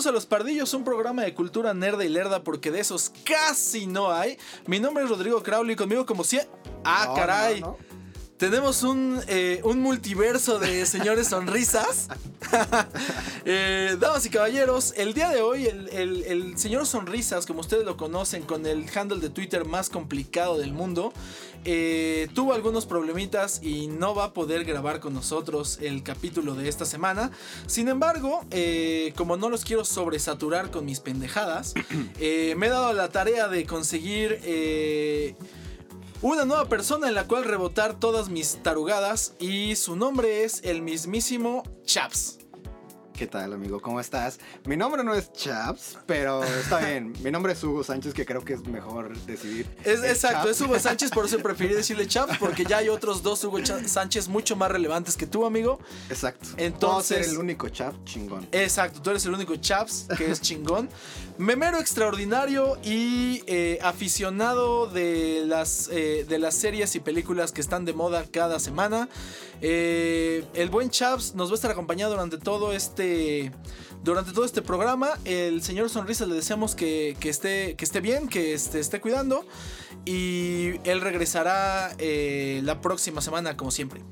Bienvenidos a Los Pardillos, un programa de cultura nerda y lerda porque de esos casi no hay. Mi nombre es Rodrigo Crowley, conmigo como si... Ah, No, caray. no, no. Tenemos un, eh, un multiverso de señores sonrisas. Eh, damas y caballeros, el día de hoy el, el- el señor Sonrisas, como ustedes lo conocen, con el handle de Twitter más complicado del mundo, eh, tuvo algunos problemitas y no va a poder grabar con nosotros el capítulo de esta semana. Sin embargo, como no los quiero sobresaturar con mis pendejadas, me he dado la tarea de conseguir... una nueva persona en la cual rebotar todas mis tarugadas y su nombre es el mismísimo Chaps. ¿Qué tal, amigo? ¿Cómo estás? Mi nombre no es Chaps, pero está bien. Mi nombre es Hugo Sánchez, que creo que es mejor decidir. Es, exacto, Chaps. es Hugo Sánchez, por eso preferí decirle Chaps, porque ya hay otros dos Hugo Sánchez mucho más relevantes que tú, amigo. Exacto. Entonces- ser el único Chap chingón. Exacto, tú eres el único Chaps que es chingón. Memero extraordinario y eh, aficionado de las, eh, de las series y películas que están de moda cada semana. Eh, el buen Chaps nos va a estar acompañando durante todo este. Durante todo este programa. El señor Sonrisa le deseamos que, que esté, que esté bien, que esté, esté cuidando. Y él regresará la próxima semana, como siempre.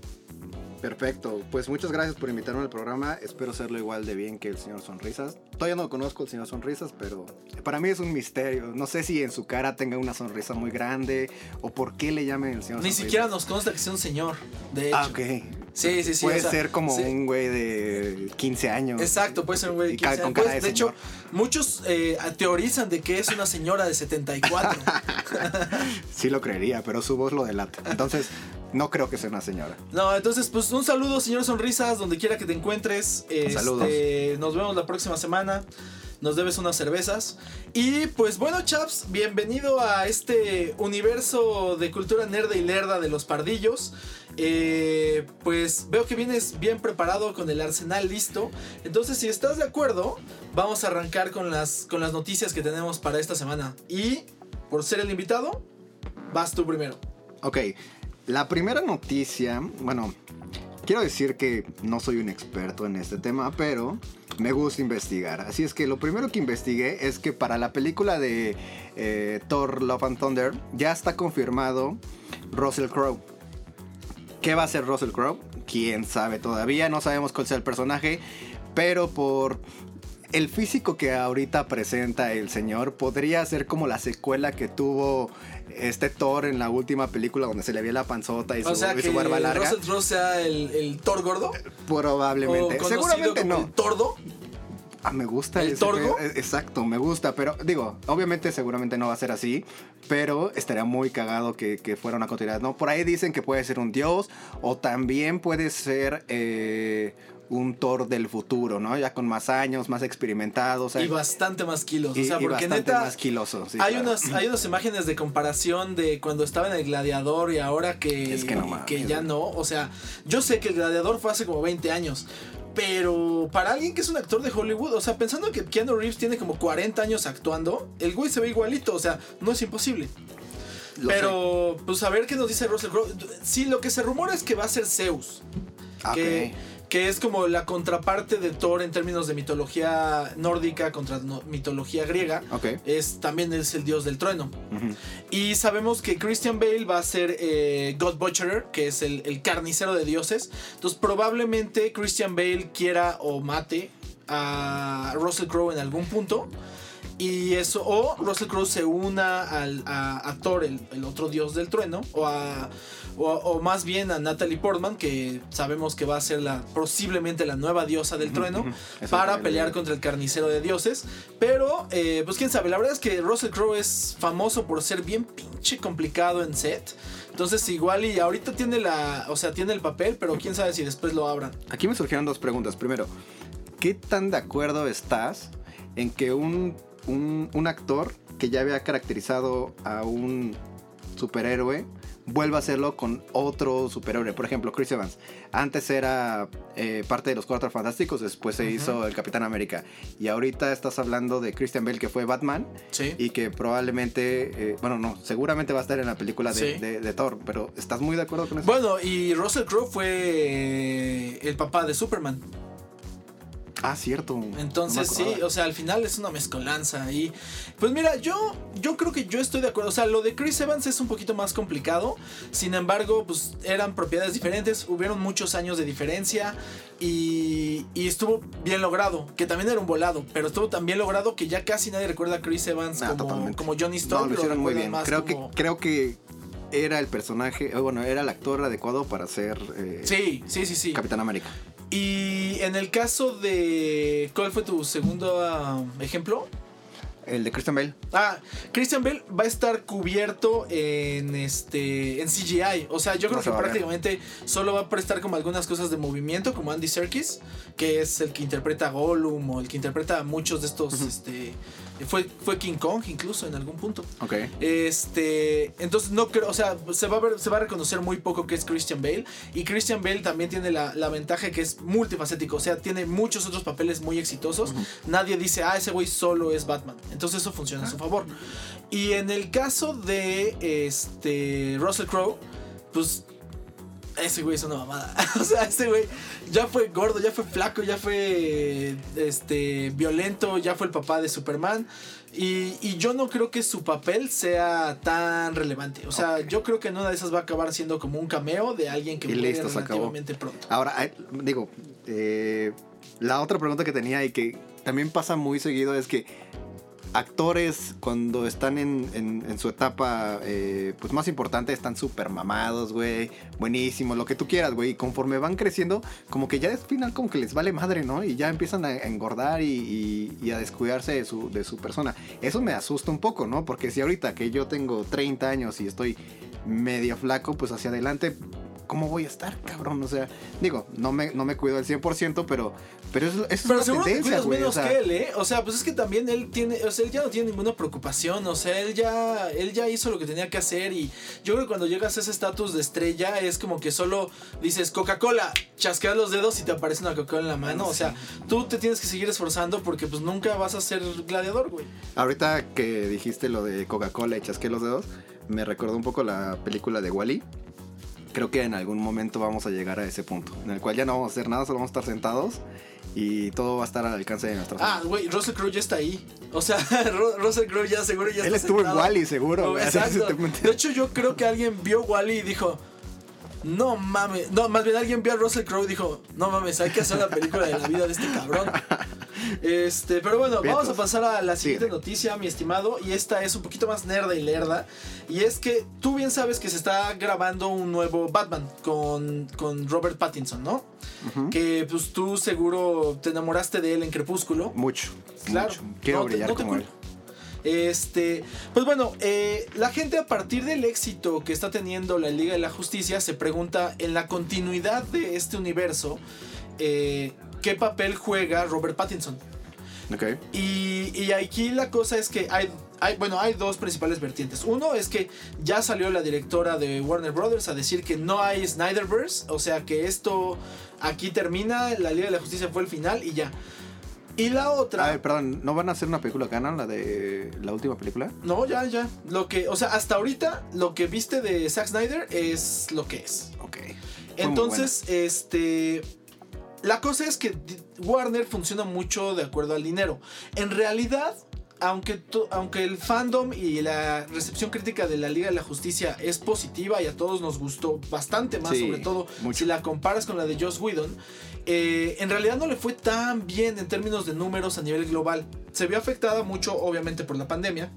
Perfecto. Pues muchas gracias por invitarme al programa. Espero serlo igual de bien que el señor Sonrisas. Todavía no conozco al señor Sonrisas, pero para mí es un misterio. No sé si en su cara tenga una sonrisa muy grande o por qué le llamen el señor Ni Sonrisas. siquiera nos consta que sea un señor. De hecho. Ah, ok. Sí, sí, sí. Puede o sea, ser como sí. un güey de 15 años. Exacto, puede ser un güey de Y ca- 15 con años. Pues, de de hecho, muchos eh, teorizan de que es una señora de 74. Sí lo creería, pero su voz lo delata. Entonces, no creo que sea una señora. no, entonces, pues un saludo, señor Sonrisas, donde quiera que te encuentres. Este, Saludos. Nos vemos la próxima semana. Nos debes unas cervezas. Y pues bueno, chaps, bienvenido a este universo de cultura nerda y lerda de los pardillos. Eh, pues veo que vienes bien preparado con el arsenal listo. Entonces, si estás de acuerdo, vamos a arrancar con las, con las noticias que tenemos para esta semana. Y por ser el invitado, vas tú primero. Ok, la primera noticia, bueno, quiero decir que no soy un experto en este tema, pero me gusta investigar. Así es que lo primero que investigué es que para la película de eh, Thor Love and Thunder ya está confirmado Russell Crowe. ¿Qué va a ser Russell Crowe? Quién sabe todavía, no sabemos cuál sea el personaje, pero por el físico que ahorita presenta el señor podría ser como la secuela que tuvo este Thor en la última película donde se le veía la panzota y su, O sea, y su barba larga. Russell Crowe sea el, el Thor gordo. Probablemente. o Seguramente como no. el tordo. Ah, me gusta ¿El ese torgo? pe- eh, Exacto, me gusta, pero digo, obviamente seguramente no va a ser así, pero estaría muy cagado que, que fuera una continuidad, ¿no? Por ahí dicen que puede ser un dios o también puede ser eh, un Thor del futuro, ¿no? Ya con más años, más experimentado, o sea, y bastante más kilos. y- o sea, porque neta. más quiloso. sí, hay, claro. unas, hay unas imágenes de comparación de cuando estaba en el gladiador y ahora que, Es que no que ya no. O sea, yo sé que el gladiador fue hace como 20 años. Pero para alguien que es un actor de Hollywood, o sea, pensando que Keanu Reeves tiene como 40 años actuando, el güey se ve igualito, o sea, no es imposible. Lo Pero, pues a ver qué nos dice Russell Crowe. Sí, lo que se rumora es que va a ser Zeus. Ah, que. Que es como la contraparte de Thor en términos de mitología nórdica contra no- mitología griega. Es, también es el dios del trueno. Y sabemos que Christian Bale va a ser eh, God Butcherer, que es el, el carnicero de dioses. Entonces probablemente Christian Bale quiera o mate a Russell Crowe en algún punto. Y eso, o Russell Crowe se una al, a, a Thor, el, el otro dios del trueno, o, a, o, o más bien a Natalie Portman, que sabemos que va a ser la, posiblemente la nueva diosa del trueno, para pelear contra el carnicero de dioses. Pero, eh, pues quién sabe, la verdad es que Russell Crowe es famoso por ser bien pinche complicado en set. Entonces igual y ahorita tiene la, o sea, tiene el papel, pero quién sabe si después lo abran. Aquí me surgieron dos preguntas. Primero, ¿qué tan de acuerdo estás en que un, un, un actor que ya había caracterizado a un superhéroe vuelva a hacerlo con otro superhéroe? Por ejemplo, Chris Evans. Antes era eh, parte de los Cuatro Fantásticos, después se hizo el Capitán América. Y ahorita estás hablando de Christian Bale, que fue Batman. Sí. Y que probablemente, eh, bueno, no, seguramente va a estar en la película de, Sí. de- de Thor. Pero ¿estás muy de acuerdo con eso? Bueno, y Russell Crowe fue el papá de Superman. Ah, cierto. Entonces sí, o sea, al final es una mezcolanza y pues mira, yo yo creo que yo estoy de acuerdo, o sea, lo de Chris Evans es un poquito más complicado. Sin embargo, pues eran propiedades diferentes, hubieron muchos años de diferencia y, y estuvo bien logrado, que también era un volado, pero estuvo tan bien logrado que ya casi nadie recuerda a Chris Evans como, como Johnny Storm. No, lo hicieron muy bien. Creo como- que, creo que era el personaje, eh, bueno, era el actor adecuado para ser eh, Sí, sí, sí, sí. Capitán América. Y en el caso de... ¿Cuál fue tu segundo ah, ejemplo? El de Christian Bale. Ah, Christian Bale va a estar cubierto en este en CGI. O sea, yo creo No se que prácticamente solo va a prestar como algunas cosas de movimiento, como Andy Serkis, que es el que interpreta a Gollum o el que interpreta a muchos de estos. Este. Fue, fue King Kong incluso en algún punto. Ok. Este, entonces no creo, o sea, se va a ver, se va a reconocer muy poco que es Christian Bale y Christian Bale también tiene la, la ventaja que es multifacético, o sea, tiene muchos otros papeles muy exitosos. Nadie dice, ah, ese güey solo es Batman. Entonces eso funciona a su favor. Y en el caso de este Russell Crowe, pues ese güey es una mamada. o sea, ese güey ya fue gordo, ya fue flaco, ya fue este violento, ya fue el papá de Superman. Y, y yo no creo que su papel sea tan relevante. O sea, yo creo que en una de esas va a acabar siendo como un cameo de alguien que Y muere listo, relativamente pronto. Ahora, digo, eh, la otra pregunta que tenía y que también pasa muy seguido es que actores cuando están en, su etapa eh, pues más importante están súper mamados, güey, buenísimos, lo que tú quieras, güey, y conforme van creciendo, como que ya al final como que les vale madre, ¿no? Y ya empiezan a engordar y, y- y a descuidarse de su, de su persona. Eso me asusta un poco, ¿no? Porque si ahorita que yo tengo 30 años y estoy medio flaco, pues hacia adelante ¿cómo voy a estar, cabrón? O sea, digo, no me, no me cuido al 100%, pero, pero eso, eso Pero es una te tendencia, güey. menos o sea, que él, ¿eh? O sea, pues es que también él tiene, o sea, él ya no tiene ninguna preocupación, o sea, él ya, él ya hizo lo que tenía que hacer y yo creo que cuando llegas a ese estatus de estrella es como que solo dices Coca-Cola, chasqueas los dedos y te aparece una Coca-Cola en la mano, o sea, tú te tienes que seguir esforzando porque pues nunca vas a ser gladiador, güey. Ahorita que dijiste lo de Coca-Cola y chasqué los dedos, me recordó un poco la película de Wally. Creo que en algún momento vamos a llegar a ese punto, en el cual ya no vamos a hacer nada, solo vamos a estar sentados y todo va a estar al alcance de nuestras Ah, güey, Russell Crowe ya está ahí. O sea, Ru- Russell Crowe ya seguro ya Él está estuvo en. Wall-E, seguro, güey, exacto. De hecho, yo creo que alguien vio Wally y dijo. No mames, no, más bien alguien vio a Russell Crowe y dijo, no mames, hay que hacer la película de la vida de este cabrón. Este, pero bueno, vamos a pasar a la siguiente noticia, mi estimado, y esta es un poquito más nerda y lerda, y es que tú bien sabes que se está grabando un nuevo Batman con, con Robert Pattinson, ¿no? Que pues tú seguro te enamoraste de él en Crepúsculo. Mucho, Claro. mucho. Quiero No te- brillar te él. Este, pues bueno, eh, la gente a partir del éxito que está teniendo la Liga de la Justicia se pregunta en la continuidad de este universo, eh, ¿qué papel juega Robert Pattinson? Ok. Y, y aquí la cosa es que hay, hay, bueno, hay dos principales vertientes. Uno es que ya salió la directora de Warner Brothers a decir que no hay Snyderverse, o sea que esto aquí termina, la Liga de la Justicia fue el final y ya. Y la otra... A ver, perdón, ¿no van a hacer una película canon, la de la última película? No, ya, ya. Lo que, o sea, hasta ahorita lo que viste de Zack Snyder es lo que es. Ok. Fue Entonces, este. La cosa es que Warner funciona mucho de acuerdo al dinero. En realidad, aunque, aunque el fandom y la recepción crítica de la Liga de la Justicia es positiva y a todos nos gustó bastante más, Sí, sobre todo mucho. si la comparas con la de Joss Whedon, eh, en realidad no le fue tan bien en términos de números a nivel global. Se vio afectada mucho, obviamente, por la pandemia.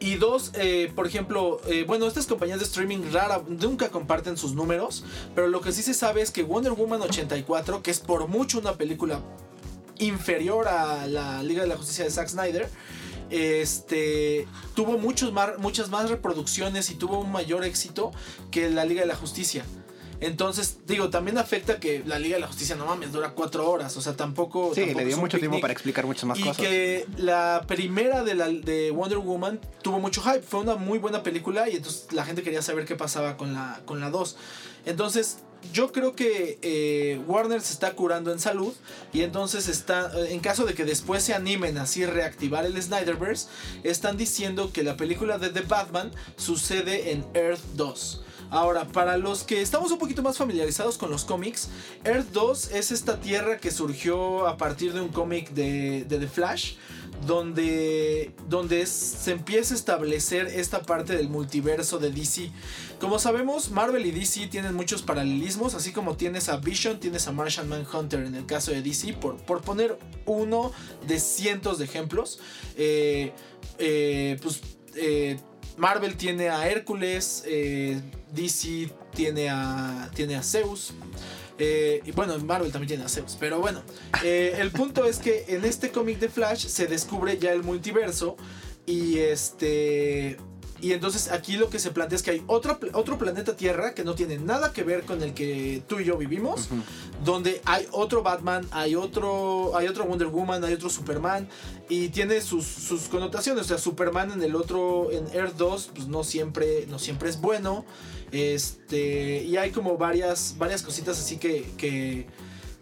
Y dos, eh, por ejemplo, eh, bueno, estas compañías de streaming rara nunca comparten sus números, pero lo que sí se sabe es que Wonder Woman 84, que es por mucho una película inferior a la Liga de la Justicia de Zack Snyder, este tuvo muchos mar- muchas más reproducciones y tuvo un mayor éxito que la Liga de la Justicia. Entonces, digo, también afecta que la Liga de la Justicia, no mames, dura cuatro horas. O sea, tampoco. Sí, tampoco le dio mucho tiempo para explicar muchas más y cosas. que la primera de, la, de Wonder Woman tuvo mucho hype. Fue una muy buena película y entonces la gente quería saber qué pasaba con la, con la 2. Entonces, yo creo que eh, Warner se está curando en salud y entonces está, en caso de que después se animen así a reactivar el Snyderverse, están diciendo que la película de The Batman sucede en Earth 2. Ahora, para los que estamos un poquito más familiarizados con los cómics, Earth 2 es esta tierra que surgió a partir de un cómic de, de The Flash donde, donde se empieza a establecer esta parte del multiverso de DC. Como sabemos, Marvel y DC tienen muchos paralelismos, así como tienes a Vision, tienes a Martian Manhunter en el caso de DC, por, por poner uno de cientos de ejemplos. Eh, eh, pues eh, Marvel tiene a Hércules, DC tiene a, tiene a Zeus. Eh, y bueno, Marvel también tiene a Zeus. Pero bueno, eh, el punto es que en este cómic de Flash se descubre ya el multiverso. Y este. Y entonces aquí lo que se plantea es que hay otro, otro planeta Tierra que no tiene nada que ver con el que tú y yo vivimos. Donde hay otro Batman, hay otro, hay otro Wonder Woman, hay otro Superman. Y tiene sus, sus connotaciones. O sea, Superman en el otro, en Earth 2, pues no siempre, no siempre es bueno. Este, y hay como varias, varias cositas así que, que,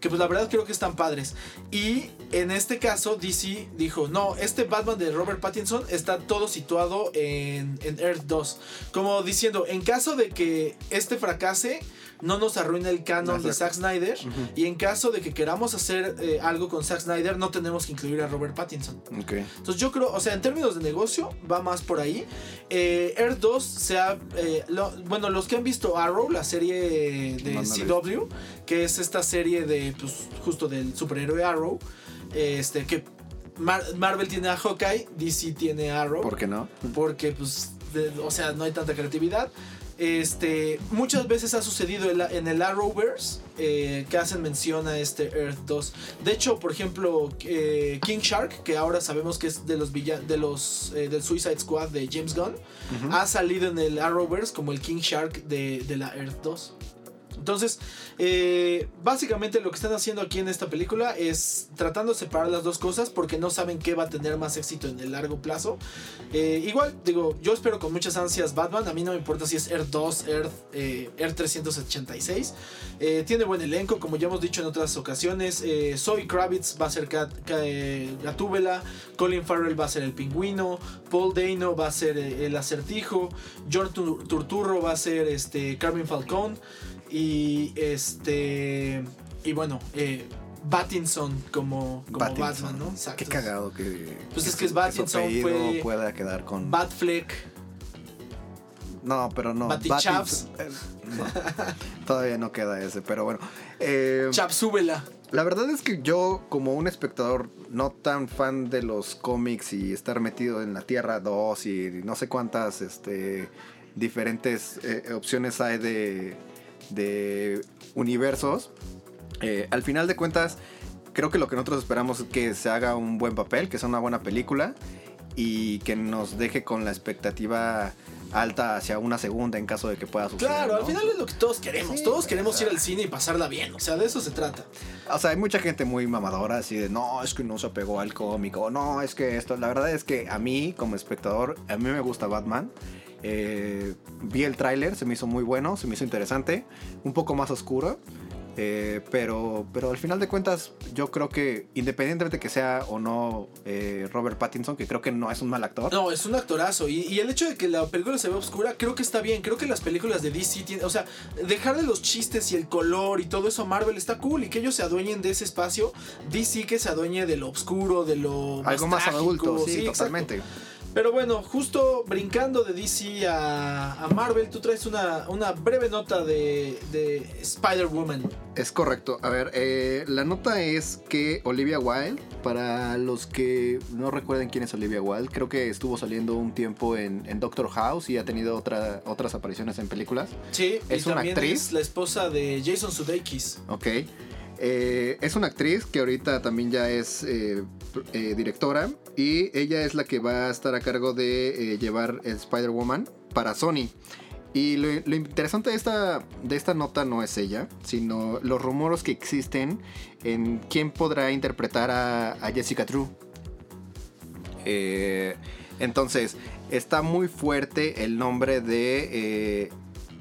pues la verdad creo que están padres. Y en este caso DC dijo, no, este Batman de Robert Pattinson está todo situado en, en Earth 2. Como diciendo, en caso de que este fracase, no nos arruine el canon de Zack Snyder. Y en caso de que queramos hacer eh, algo con Zack Snyder, no tenemos que incluir a Robert Pattinson. Entonces yo creo, o sea, en términos de negocio, va más por ahí. Eh, Earth 2 se ha... Eh, bueno, los que han visto Arrow, la serie de CW, que es esta serie de, pues, justo del superhéroe Arrow, este, que Marvel tiene a Hawkeye, DC tiene a Arrow. ¿Por qué no? Porque, pues, o sea, no hay tanta creatividad. Este, muchas veces ha sucedido en el Arrowverse eh, que hacen mención a este Earth 2. De hecho, por ejemplo, eh, King Shark, que ahora sabemos que es de los de los eh, del Suicide Squad de James Gunn, ha salido en el Arrowverse como el King Shark de, de la Earth 2. Entonces, eh, básicamente lo que están haciendo aquí en esta película es tratando de separar las dos cosas porque no saben qué va a tener más éxito en el largo plazo. Eh, igual, digo, yo espero con muchas ansias Batman. A mí no me importa si es Earth 2, Earth, eh, Earth 386. tiene buen elenco, como ya hemos dicho en otras ocasiones. Zoe Kravitz va a ser Gatúbela. Colin Farrell va a ser el pingüino. Paul Dano va a ser el acertijo. John Turturro va a ser este, Carmen Falcón. Y este. Y bueno, eh, Battinson como, como Batman, ¿no? Exacto. Qué cagado que. Pues es que es Battinson fue. pueda quedar con. Batfleck. No, pero no. Batichaps. Eh, todavía no queda ese, pero bueno. Eh, Chapsúbela. La verdad es que yo, como un espectador no tan fan de los cómics y estar metido en la Tierra 2 y no sé cuántas este, diferentes eh, opciones hay de, de universos, eh, al final de cuentas, creo que lo que nosotros esperamos es que se haga un buen papel, que sea una buena película y que nos deje con la expectativa alta hacia una segunda en caso de que pueda suceder. Claro, al final es lo que todos queremos. todos queremos ir al cine y pasarla bien. O sea, de eso se trata. O sea, hay mucha gente muy mamadora así de no, es que no se apegó al cómico. No, es que esto. La verdad es que a mí, como espectador, a mí me gusta Batman. Eh, vi el tráiler, se me hizo muy bueno, se me hizo interesante, un poco más oscuro. Eh, pero, pero al final de cuentas, yo creo que independientemente de que sea o no eh, Robert Pattinson, que creo que no es un mal actor. No, es un actorazo. Y, el hecho de que la película se vea oscura, creo que está bien. Creo que las películas de DC tienen. O sea, dejar de los chistes y el color y todo eso a Marvel está cool. Y que ellos se adueñen de ese espacio. DC que se adueñe de lo oscuro, de lo. Algo más, adulto, sí, totalmente. Pero bueno, justo brincando de DC a, Marvel, tú traes una, breve nota de, Spider-Woman. Es correcto. A ver, eh, la nota es que Olivia Wilde, para los que no recuerden quién es Olivia Wilde, creo que estuvo saliendo un tiempo en, Doctor House y ha tenido otra, otras apariciones en películas. Sí, es una actriz. Es la esposa de Jason Sudeikis. Ok. Eh, es una actriz que ahorita también ya es eh, eh, directora y ella es la que va a estar a cargo de llevar Spider-Woman para Sony. Y lo, interesante de esta, de esta nota no es ella, sino los rumores que existen en quién podrá interpretar a, Jessica True. entonces, está muy fuerte el nombre de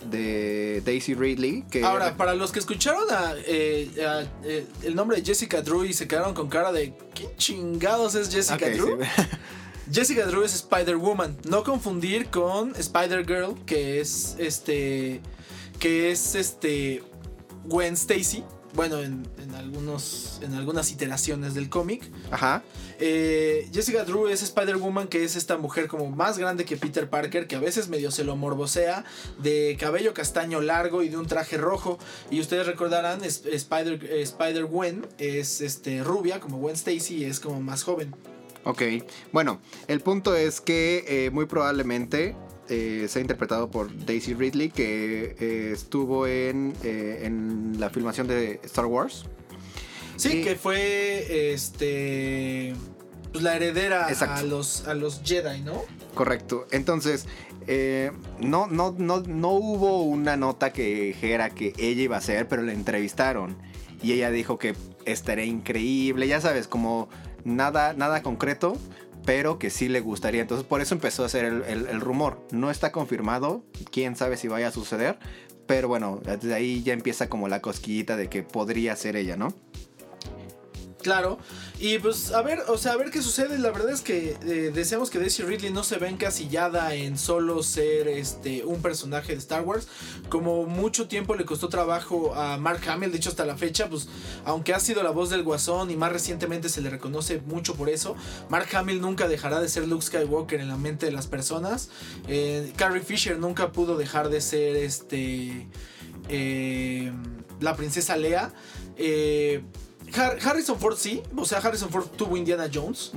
de Daisy Ridley. Que Ahora, para los que escucharon eh, el nombre de Jessica Drew y se quedaron con cara de ¿quién chingados es Jessica Drew? Jessica Drew es Spider-Woman. No confundir con Spider-Girl, que es este. Que es este. Gwen Stacy. Bueno, en, en algunos. En algunas iteraciones del cómic. Ajá. Eh, Jessica Drew es Spider-Woman, que es esta mujer como más grande que Peter Parker, que a veces medio se lo morbosea, de cabello castaño largo y de un traje rojo. Y ustedes recordarán, es- Spider, eh, Spider-Gwen es este, rubia, como Gwen Stacy, y es como más joven. Ok, bueno, el punto es que eh, muy probablemente eh, sea interpretado por Daisy Ridley, que eh, estuvo en, eh, en la filmación de Star Wars. Sí, Y- que fue este pues, la heredera a los, a los Jedi, ¿no? Correcto, entonces eh, no, no, no, no hubo una nota que dijera que ella iba a ser, pero la entrevistaron y ella dijo que estaría increíble, ya sabes, como nada, nada concreto, pero que sí le gustaría. Entonces por eso empezó a ser el, el- rumor. No está confirmado, quién sabe si vaya a suceder, pero bueno, desde ahí ya empieza como la cosquillita de que podría ser ella, ¿no? Claro. Y pues a ver, o sea, a ver qué sucede. La verdad es que eh, deseamos que Daisy Ridley no se vea encasillada en solo ser este un personaje de Star Wars. Como mucho tiempo le costó trabajo a Mark Hamill, de hecho hasta la fecha, pues aunque ha sido la voz del Guasón y más recientemente se le reconoce mucho por eso, Mark Hamill nunca dejará de ser Luke Skywalker en la mente de las personas. Eh, Carrie Fisher nunca pudo dejar de ser este eh, la princesa Lea. Eh, Harrison Ford sí, o sea, Harrison Ford tuvo Indiana Jones,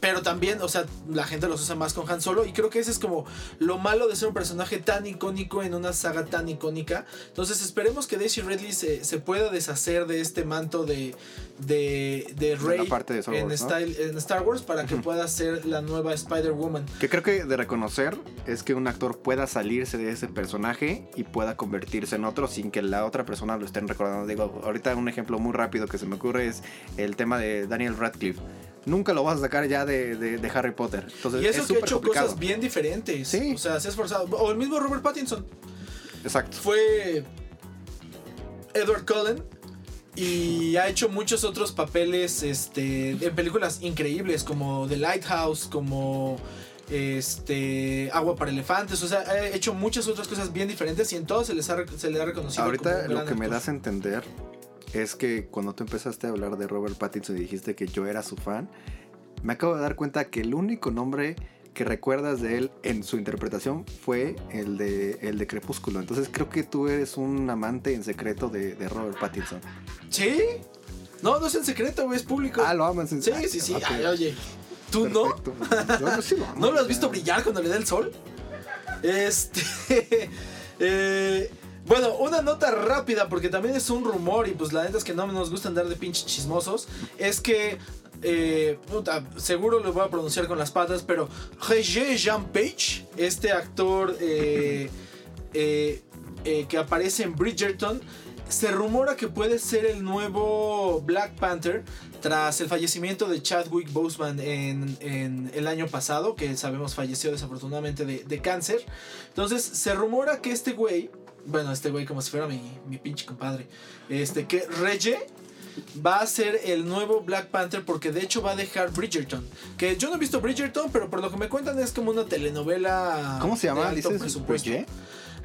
pero también, o sea, la gente los usa más con Han Solo y creo que ese es como lo malo de ser un personaje tan icónico en una saga tan icónica. Entonces esperemos que Daisy Ridley se, se pueda deshacer de este manto de, de, de Rey parte de Star en, Wars, ¿no? style- en Star Wars para que pueda ser la nueva Spider-Woman. Que creo que de reconocer es que un actor pueda salirse de ese personaje y pueda convertirse en otro sin que la otra persona lo estén recordando. Digo, ahorita un ejemplo muy rápido que se me ocurre es el tema de Daniel Radcliffe. Nunca lo vas a sacar ya de, de- de Harry Potter. Entonces Y eso es que ha hecho complicado. cosas bien diferentes. Sí. O sea, se ha esforzado. O el mismo Robert Pattinson. Exacto. fue Edward Cullen y ha hecho muchos otros papeles este, en películas increíbles como The Lighthouse, como este Agua para Elefantes, o sea, ha hecho muchas otras cosas bien diferentes y en todas se les ha, se le ha reconocido. Ahorita lo que me das a entender es que cuando tú empezaste a hablar de Robert Pattinson y dijiste que yo era su fan, me acabo de dar cuenta que el único nombre que recuerdas de él en su interpretación fue el de, el de Crepúsculo. Entonces creo que tú eres un amante en secreto de, de Robert Pattinson. ¿Sí? No, no es en secreto, es público. Ah, lo amas en sí, ah, sí, sí. Ay, oye, ¿tú no? Perfecto. No, yo sí lo amo, ¿No lo has visto brillar cuando le da el sol? Este. eh, bueno, una nota rápida, porque también es un rumor y pues la neta es que no nos gusta andar de pinches chismosos. Es que. eh, seguro lo voy a pronunciar con las patas, pero Regé Jean Page, este actor eh, eh, que aparece en Bridgerton, se rumora que puede ser el nuevo Black Panther tras el fallecimiento de Chadwick Boseman en, en el año pasado, que sabemos falleció desafortunadamente de, de cáncer. Entonces se rumora que este güey, bueno, este güey como si fuera mi, mi pinche compadre, este que Reggie va a ser el nuevo Black Panther porque de hecho va a dejar Bridgerton. Que yo no he visto Bridgerton, pero por lo que me cuentan es como una telenovela. ¿Cómo se de llama? alto ¿Dices presupuesto.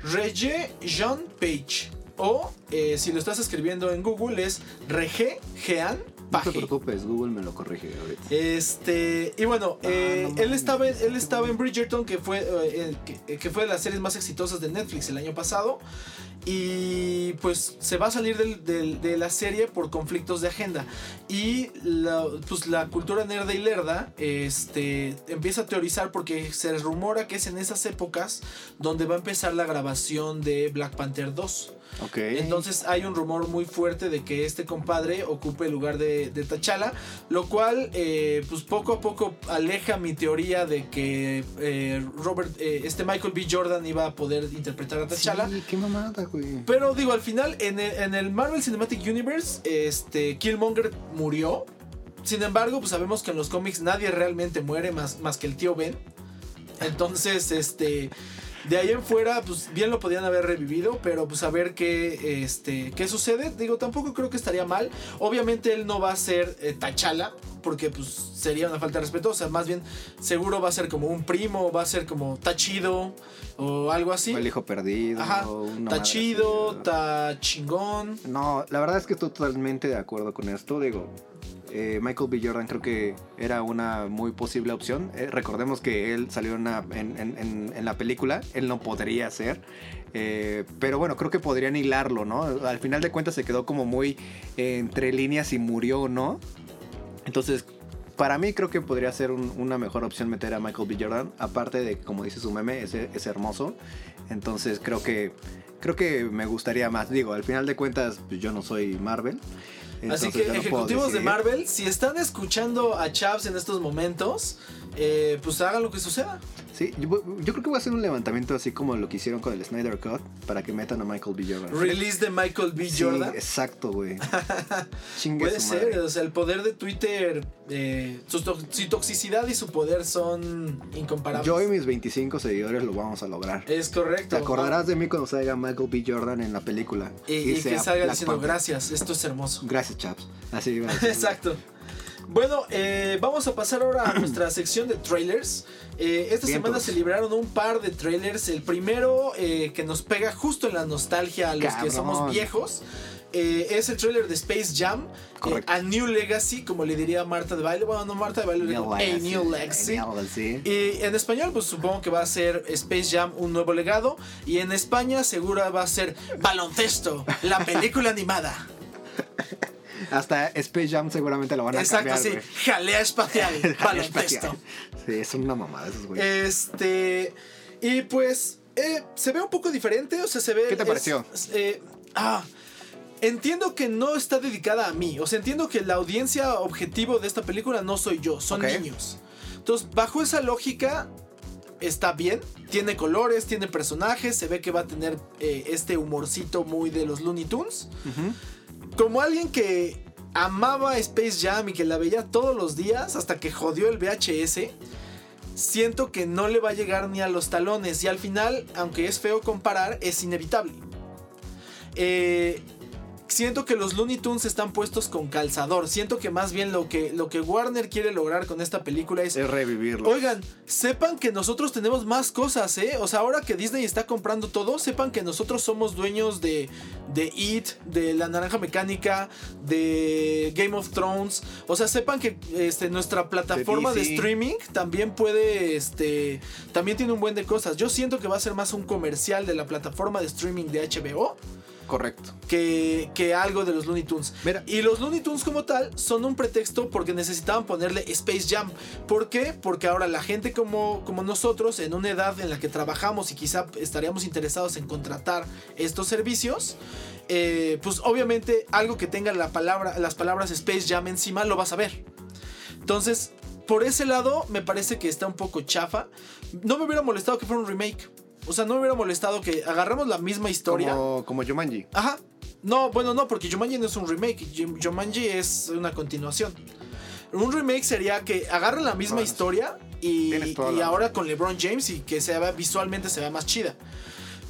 Regé Jean Page. O eh, si lo estás escribiendo en Google es Regé Jean No te preocupes, Google me lo corrige ahorita. Este, y bueno, Ah, eh, no él, estaba, en- él estaba en Bridgerton, que fue, eh, que, que fue de las series más exitosas de Netflix el año pasado. Y pues se va a salir del- del- de la serie por conflictos de agenda. Y la, pues, la cultura nerda y lerda este, empieza a teorizar porque se rumora que es en esas épocas donde va a empezar la grabación de Black Panther 2. Ok. Entonces hay un rumor muy fuerte de que este compadre ocupe el lugar de, de T'Challa, lo cual eh, pues poco a poco aleja mi teoría de que eh, Robert, eh, este Michael B. Jordan iba a poder interpretar a T'Challa. Sí, qué mamada, güey. Pero digo, al final, en el, en el Marvel Cinematic Universe, este, Killmonger murió. Sin embargo, pues sabemos que en los cómics nadie realmente muere más, más que el tío Ben. Entonces, este. De ahí en fuera, pues bien lo podían haber revivido, pero pues a ver qué, este, qué sucede. Digo, tampoco creo que estaría mal. Obviamente él no va a ser eh, T'Challa. porque pues sería una falta de respeto. O sea, más bien seguro va a ser como un primo, va a ser como tachido o algo así. O el hijo perdido. Ajá, una está madre chido, así, ¿no? está chingón. No, la verdad es que estoy totalmente de acuerdo con esto. Digo, eh, Michael B. Jordan creo que era una muy posible opción. Eh, recordemos que él salió una- en- en- en- la película, él no podría ser. Eh, pero bueno, creo que podrían hilarlo, ¿no? Al final de cuentas se quedó como muy entre líneas y murió, ¿no? Entonces, para mí creo que podría ser un- una mejor opción meter a Michael B. Jordan. Aparte de, como dice su meme, es, es hermoso. Entonces creo que creo que me gustaría más. Digo, al final de cuentas, pues, yo no soy Marvel. Así que no ejecutivos de. Marvel, si están escuchando a Chaps en estos momentos, eh, pues hagan lo que suceda. Sí, yo, yo creo que voy a hacer un levantamiento así como lo que hicieron con el Snyder Cut para que metan a Michael B. Jordan. Release de Michael B. Sí, Jordan. exacto, güey. Puede su ser, o sea, el poder de Twitter, eh, su, to- su toxicidad y su poder son incomparables. Yo y mis 25 seguidores lo vamos a lograr. Es correcto. Te acordarás de mí cuando salga Michael B. Jordan en la película. Y, y que sea salga diciendo Panther. gracias, esto es hermoso. Gracias, chaps. Así iba a decir. Exacto. Bueno, eh, vamos a pasar ahora a nuestra sección de trailers. Eh, esta Vientos. semana se libraron un par de trailers. El primero eh, que nos pega justo en la nostalgia a los que somos viejos. es el trailer de Space Jam, a New Legacy, como le diría Marta de Baile. Bueno, no Marta de Baile, le digo, a New Legacy. New Legacy. Y en español, pues supongo que va a ser Space Jam, un nuevo legado. Y en España, seguro va a ser Baloncesto, la película animada. Hasta Space Jam seguramente lo van a Exacto, cambiar, sí. güey. Jalea espacial, baloncesto. Sí, es una mamada esos güeyes. Este. Y pues. eh, se ve un poco diferente. O sea, se ve. ¿Qué te pareció? es, eh, ah. Entiendo que no está dedicada a mí. O sea, entiendo que la audiencia objetivo de esta película no soy yo, son niños. Entonces, bajo esa lógica, está bien. Tiene colores, tiene personajes. Se ve que va a tener eh, este humorcito muy de los Looney Tunes. Como alguien que amaba Space Jam y que la veía todos los días hasta que jodió el VHS, siento que no le va a llegar ni a los talones y al final, aunque es feo comparar, es inevitable. Eh, siento que los Looney Tunes están puestos con calzador. Siento que más bien lo que, lo que Warner quiere lograr con esta película es Es revivirlo. Oigan, sepan que nosotros tenemos más cosas, ¿eh? O sea, ahora que Disney está comprando todo, sepan que nosotros somos dueños de, de It, de La Naranja Mecánica, de Game of Thrones. O sea, sepan que este, nuestra plataforma de, DC. streaming también puede, este, también tiene un buen de cosas. Yo siento que va a ser más un comercial de la plataforma de streaming de HBO Correcto. que, que algo de los Looney Tunes. Mira. Y los Looney Tunes como tal son un pretexto porque necesitaban ponerle Space Jam. ¿Por qué? Porque ahora la gente como, como nosotros, en una edad en la que trabajamos y quizá estaríamos interesados en contratar estos servicios, eh, pues obviamente algo que tenga la palabra, las palabras Space Jam encima lo vas a ver. Entonces, por ese lado, me parece que está un poco chafa. No me hubiera molestado que fuera un remake. O sea, no me hubiera molestado que agarramos la misma historia. Como, como Jumanji. Ajá. No, bueno, no, porque Jumanji no es un remake. Jum- Jumanji es una continuación. Un remake sería que agarren la misma historia y, ahora con LeBron James y que se vea visualmente se vea más chida.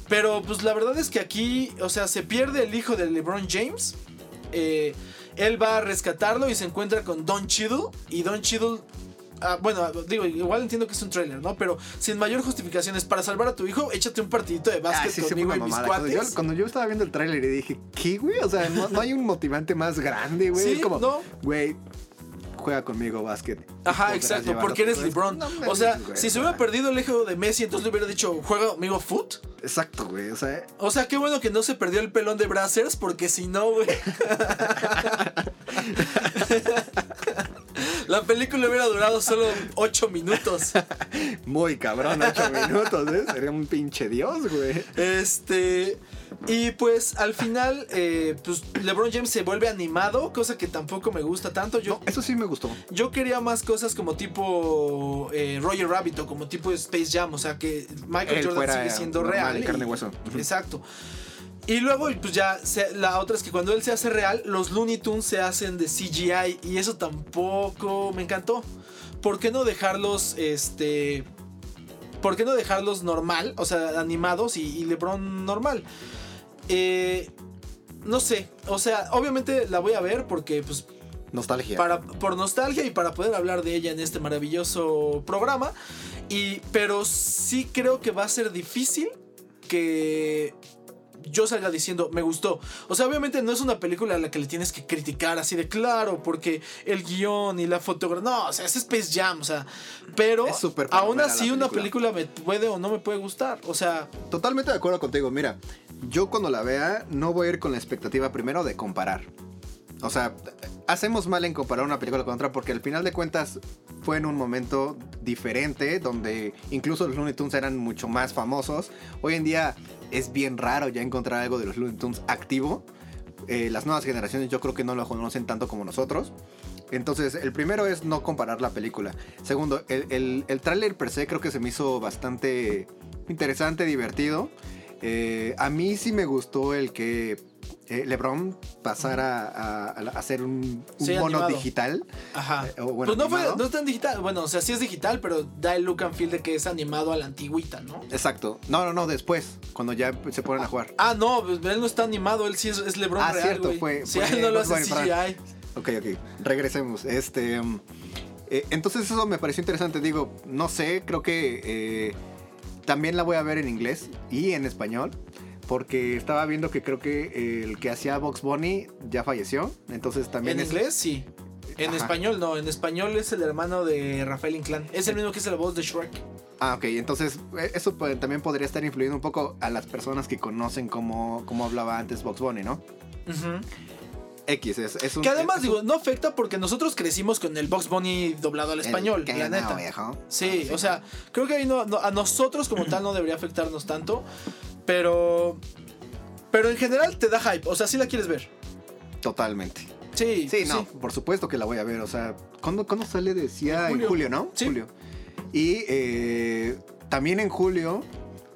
Pero pues la verdad es que aquí, o sea, se pierde el hijo de LeBron James. Eh, él va a rescatarlo y se encuentra con Don Cheadle. Y Don Cheadle. Ah, bueno, digo, igual entiendo que es un trailer, ¿no? Pero sin mayor justificación es para salvar a tu hijo, échate un partidito de Ah, básquet sí, sí, conmigo y mis mamada. Cuando yo, cuates. cuando yo estaba viendo el tráiler y dije, ¿qué, güey? O sea, no, no hay un motivante más grande, güey. Sí, es como, no. güey, juega conmigo básquet. Ajá, exacto, porque eres LeBron. No o sea, güey, si se hubiera perdido el hijo de Messi, entonces le hubiera dicho, juega amigo foot. Exacto, güey. O sea, O sea, qué bueno que no se perdió el pelón de Brazzers, porque si no, güey. La película hubiera durado solo 8 minutos. muy cabrón, ocho minutos, ¿eh? Sería un pinche dios, güey. Este. Y pues al final, eh, pues LeBron James se vuelve animado, cosa que tampoco me gusta tanto. Yo, No, eso sí me gustó. Yo quería más cosas como tipo eh, Roger Rabbit o como tipo Space Jam, o sea que Michael Él Jordan fuera sigue siendo real. de carne y- y hueso. Exacto. Y luego, pues ya, se- la otra es que cuando él se hace real, los Looney Tunes se hacen de CGI y eso tampoco me encantó. ¿Por qué no dejarlos, este... ¿Por qué no dejarlos normal? O sea, animados y, y LeBron normal. Eh, no sé, o sea, obviamente la voy a ver porque pues Nostalgia. Para, por nostalgia y para poder hablar de ella en este maravilloso programa. Y, pero sí creo que va a ser difícil que yo salga diciendo, me gustó. O sea, obviamente no es una película a la que le tienes que criticar así de claro, porque el guion y la fotografía. No, o sea, es Space Jam, o sea. Pero aún así una película. película me puede o no me puede gustar. O sea, Totalmente de acuerdo contigo. Mira, yo cuando la vea no voy a ir con la expectativa primero de comparar. O sea, hacemos mal en comparar una película con otra porque al final de cuentas fue en un momento diferente donde incluso los Looney Tunes eran mucho más famosos. Hoy en día es bien raro ya encontrar algo de los Looney Tunes activo. Eh, las nuevas generaciones yo creo que no lo conocen tanto como nosotros. Entonces, el primero es no comparar la película. Segundo, el, el, el tráiler per se creo que se me hizo bastante interesante, divertido. Eh, a mí sí me gustó el que eh, LeBron pasara a, a- a hacer un, un Sí, mono animado. digital. ajá. Eh, bueno, pues no, fue, no es tan digital. Bueno, o sea, sí es digital, pero da el look and feel de que es animado a la antigüita, ¿no? Exacto. No, no, no, después, cuando ya se ponen a jugar. Ah, no, pues él no está animado, él sí es, es LeBron Ah, real, cierto, fue- Sí, fue él no lo hace. CGI. Ok, ok, regresemos. Este, um, eh, entonces eso me pareció interesante. Digo, no sé, creo que también la voy a ver en inglés y en español. Porque estaba viendo que creo que el que hacía Box Bunny ya falleció. Entonces también En es- inglés, sí. En Ajá. español no, en español es el hermano de Rafael Inclán. Es el mismo que es la voz de Shrek. Ah, ok, entonces eh, eso también podría estar influyendo un poco a las personas que conocen cómo, cómo hablaba antes Box Bunny, ¿no? X, es, es un. Que además, es digo, no afecta porque nosotros crecimos con el Box Bunny doblado al español, que la no, neta. viejo. Sí, Ah, o sea, creo que ahí no, no- a nosotros como tal no debería afectarnos tanto. Pero. Pero en general te da hype. O sea, sí la quieres ver. Totalmente. Sí, Sí, no, por supuesto que la voy a ver. O sea, ¿cuándo, cuándo sale? Decía En en julio. julio, ¿no? Sí. Julio. Y eh, también en julio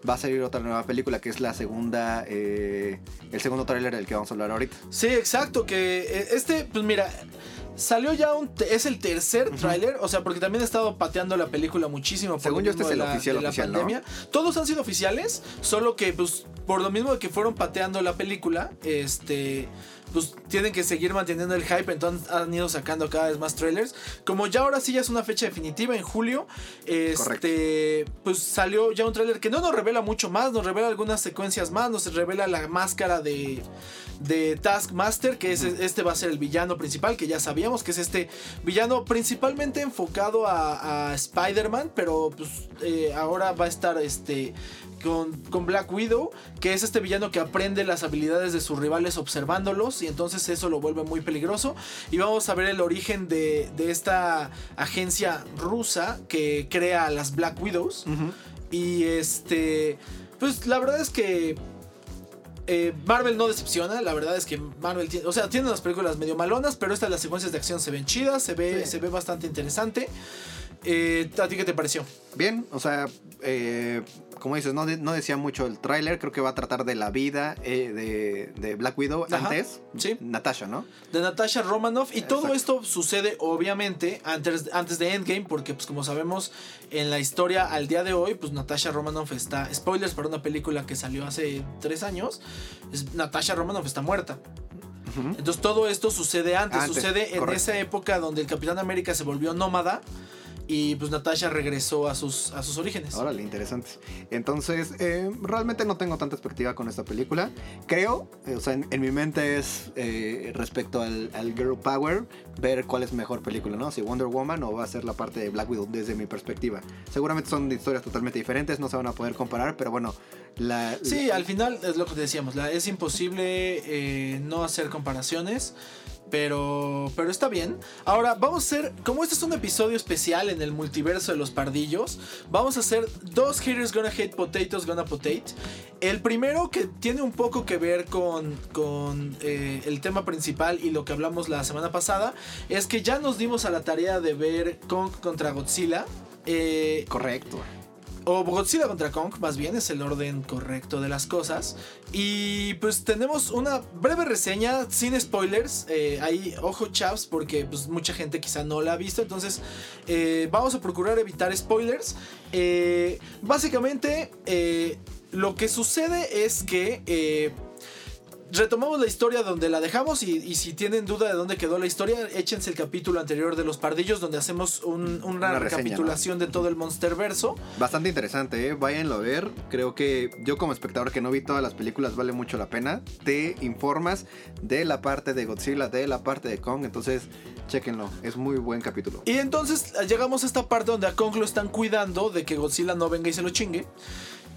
va a salir otra nueva película que es la segunda, eh, el segundo tráiler del que vamos a hablar ahorita. Sí, exacto. Que eh, este, pues mira, salió ya un. Es el tercer tráiler. O sea, porque también he estado pateando la película muchísimo. Por Según yo, este es el la- oficial, de la oficial, ¿no? pandemia. Todos han sido oficiales. Solo que, pues, por lo mismo de que fueron pateando la película, este. Pues tienen que seguir manteniendo el hype, entonces han ido sacando cada vez más trailers. Como ya ahora sí ya es una fecha definitiva en julio, este, pues salió ya un trailer que no nos revela mucho más, nos revela algunas secuencias más, nos revela la máscara de, de Taskmaster, que es, este va a ser el villano principal, que ya sabíamos que es este villano principalmente enfocado a, a Spider-Man, pero pues eh, ahora va a estar este con, con Black Widow, que es este villano que aprende las habilidades de sus rivales observándolos y entonces eso lo vuelve muy peligroso. Y vamos a ver el origen de, de esta agencia rusa que crea a las Black Widows. Y este, pues la verdad es que eh, Marvel no decepciona, la verdad es que Marvel tiene, o sea, tiene unas películas medio malonas, pero estas las secuencias de acción se ven chidas, se ve, Sí. se ve bastante interesante. Eh, ¿A ti qué te pareció? Bien, o sea, eh, como dices, no, de- no decía mucho el tráiler, creo que va a tratar de la vida eh, de, de Black Widow Ajá, antes. sí. Natasha, ¿no? de Natasha Romanoff y todo esto sucede obviamente antes, antes de Endgame porque pues como sabemos en la historia al día de hoy pues Natasha Romanoff está spoilers para una película que salió hace tres años es- Natasha Romanoff está muerta entonces todo esto sucede antes, Antes, sucede en esa época donde el Capitán América se volvió nómada y pues Natasha regresó a sus, a sus orígenes Órale, interesante. Entonces, eh, realmente no tengo tanta expectativa con esta película. Creo, eh, o sea, en, en mi mente es eh, respecto al, al Girl Power, ver cuál es mejor película, ¿no? Si Wonder Woman o va a ser la parte de Black Widow desde mi perspectiva. Seguramente son historias totalmente diferentes, no se van a poder comparar, pero bueno, la... Sí, la- al final es lo que decíamos, la- es imposible eh, no hacer comparaciones, pero, pero está bien. Ahora vamos a hacer, como este es un episodio especial en el multiverso de los pardillos, vamos a hacer dos haters gonna hate potatoes gonna potate. El primero que tiene un poco que ver con, con eh, el tema principal y lo que hablamos la semana pasada, es que ya nos dimos a la tarea de ver Kong contra Godzilla. Eh, Correcto. O Godzilla contra Kong, más bien, es el orden correcto de las cosas. Y pues tenemos una breve reseña, sin spoilers. Eh, ahí, ojo chaps, porque pues, mucha gente quizá no la ha visto. Entonces, eh, vamos a procurar evitar spoilers. Eh, básicamente, lo que sucede es que... retomamos la historia donde la dejamos y, y si tienen duda de dónde quedó la historia, échense el capítulo anterior de Los Pardillos donde hacemos un- una, Una reseña, recapitulación de todo el Monsterverso. Bastante interesante, ¿eh? váyanlo a ver. Creo que yo como espectador que no vi todas las películas vale mucho la pena. Te informas de la parte de Godzilla, de la parte de Kong, entonces chéquenlo. Es muy buen capítulo. Y entonces llegamos a esta parte donde a Kong lo están cuidando de que Godzilla no venga y se lo chingue.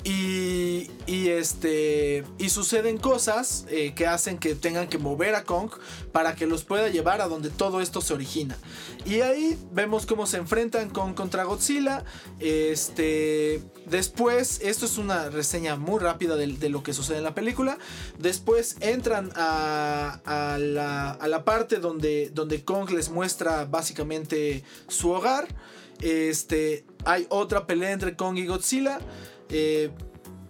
Y, y este y suceden cosas eh, que hacen que tengan que mover a Kong para que los pueda llevar a donde todo esto se origina. Y ahí vemos cómo se enfrentan Kong contra Godzilla. Este después, esto es una reseña muy rápida de, lo que sucede en la película. Después entran a, a la, a la parte donde, donde Kong les muestra básicamente su hogar. Este, hay otra pelea entre Kong y Godzilla. Eh,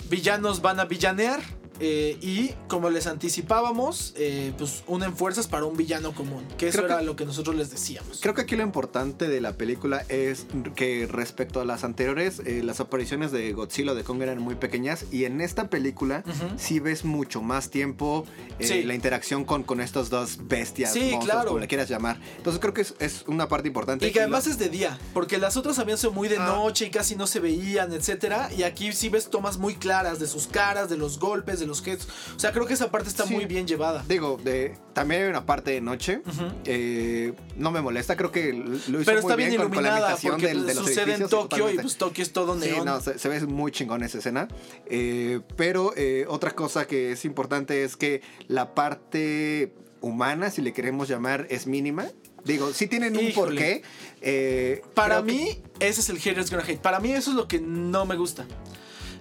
villanos van a villanear. Eh, y como les anticipábamos, eh, pues unen fuerzas para un villano común. Que eso Creo que- era lo que nosotros les decíamos. Creo que aquí lo importante de la película es que respecto a las anteriores, eh, las apariciones de Godzilla o de Kong eran muy pequeñas y en esta película Ujú. sí ves mucho más tiempo Sí. la interacción con, con estos dos bestias, Sí, monstruos, claro. como le quieras llamar. Entonces creo que es, es una parte importante. Y que además es de día, porque las otras habían sido muy de Ah. noche y casi no se veían, etcétera. Y aquí sí ves tomas muy claras de sus caras, de los golpes, de los O sea, creo que esa parte está Sí. muy bien llevada. Digo, de, también hay una parte de noche. Eh, no me molesta, creo que lo hizo Pero muy está bien, bien con, con la iluminada ambientación porque del- de los sucede en Tokio y pues Tokio es todo Sí, neón. no, se, se ve muy chingón esa escena. Eh, pero eh, otra cosa que es importante es que la parte humana, si le queremos llamar, es mínima. Digo, sí tienen un Híjole. porqué. eh, Para que- mí, ese es el haters gonna hate. Para mí, eso es lo que no me gusta.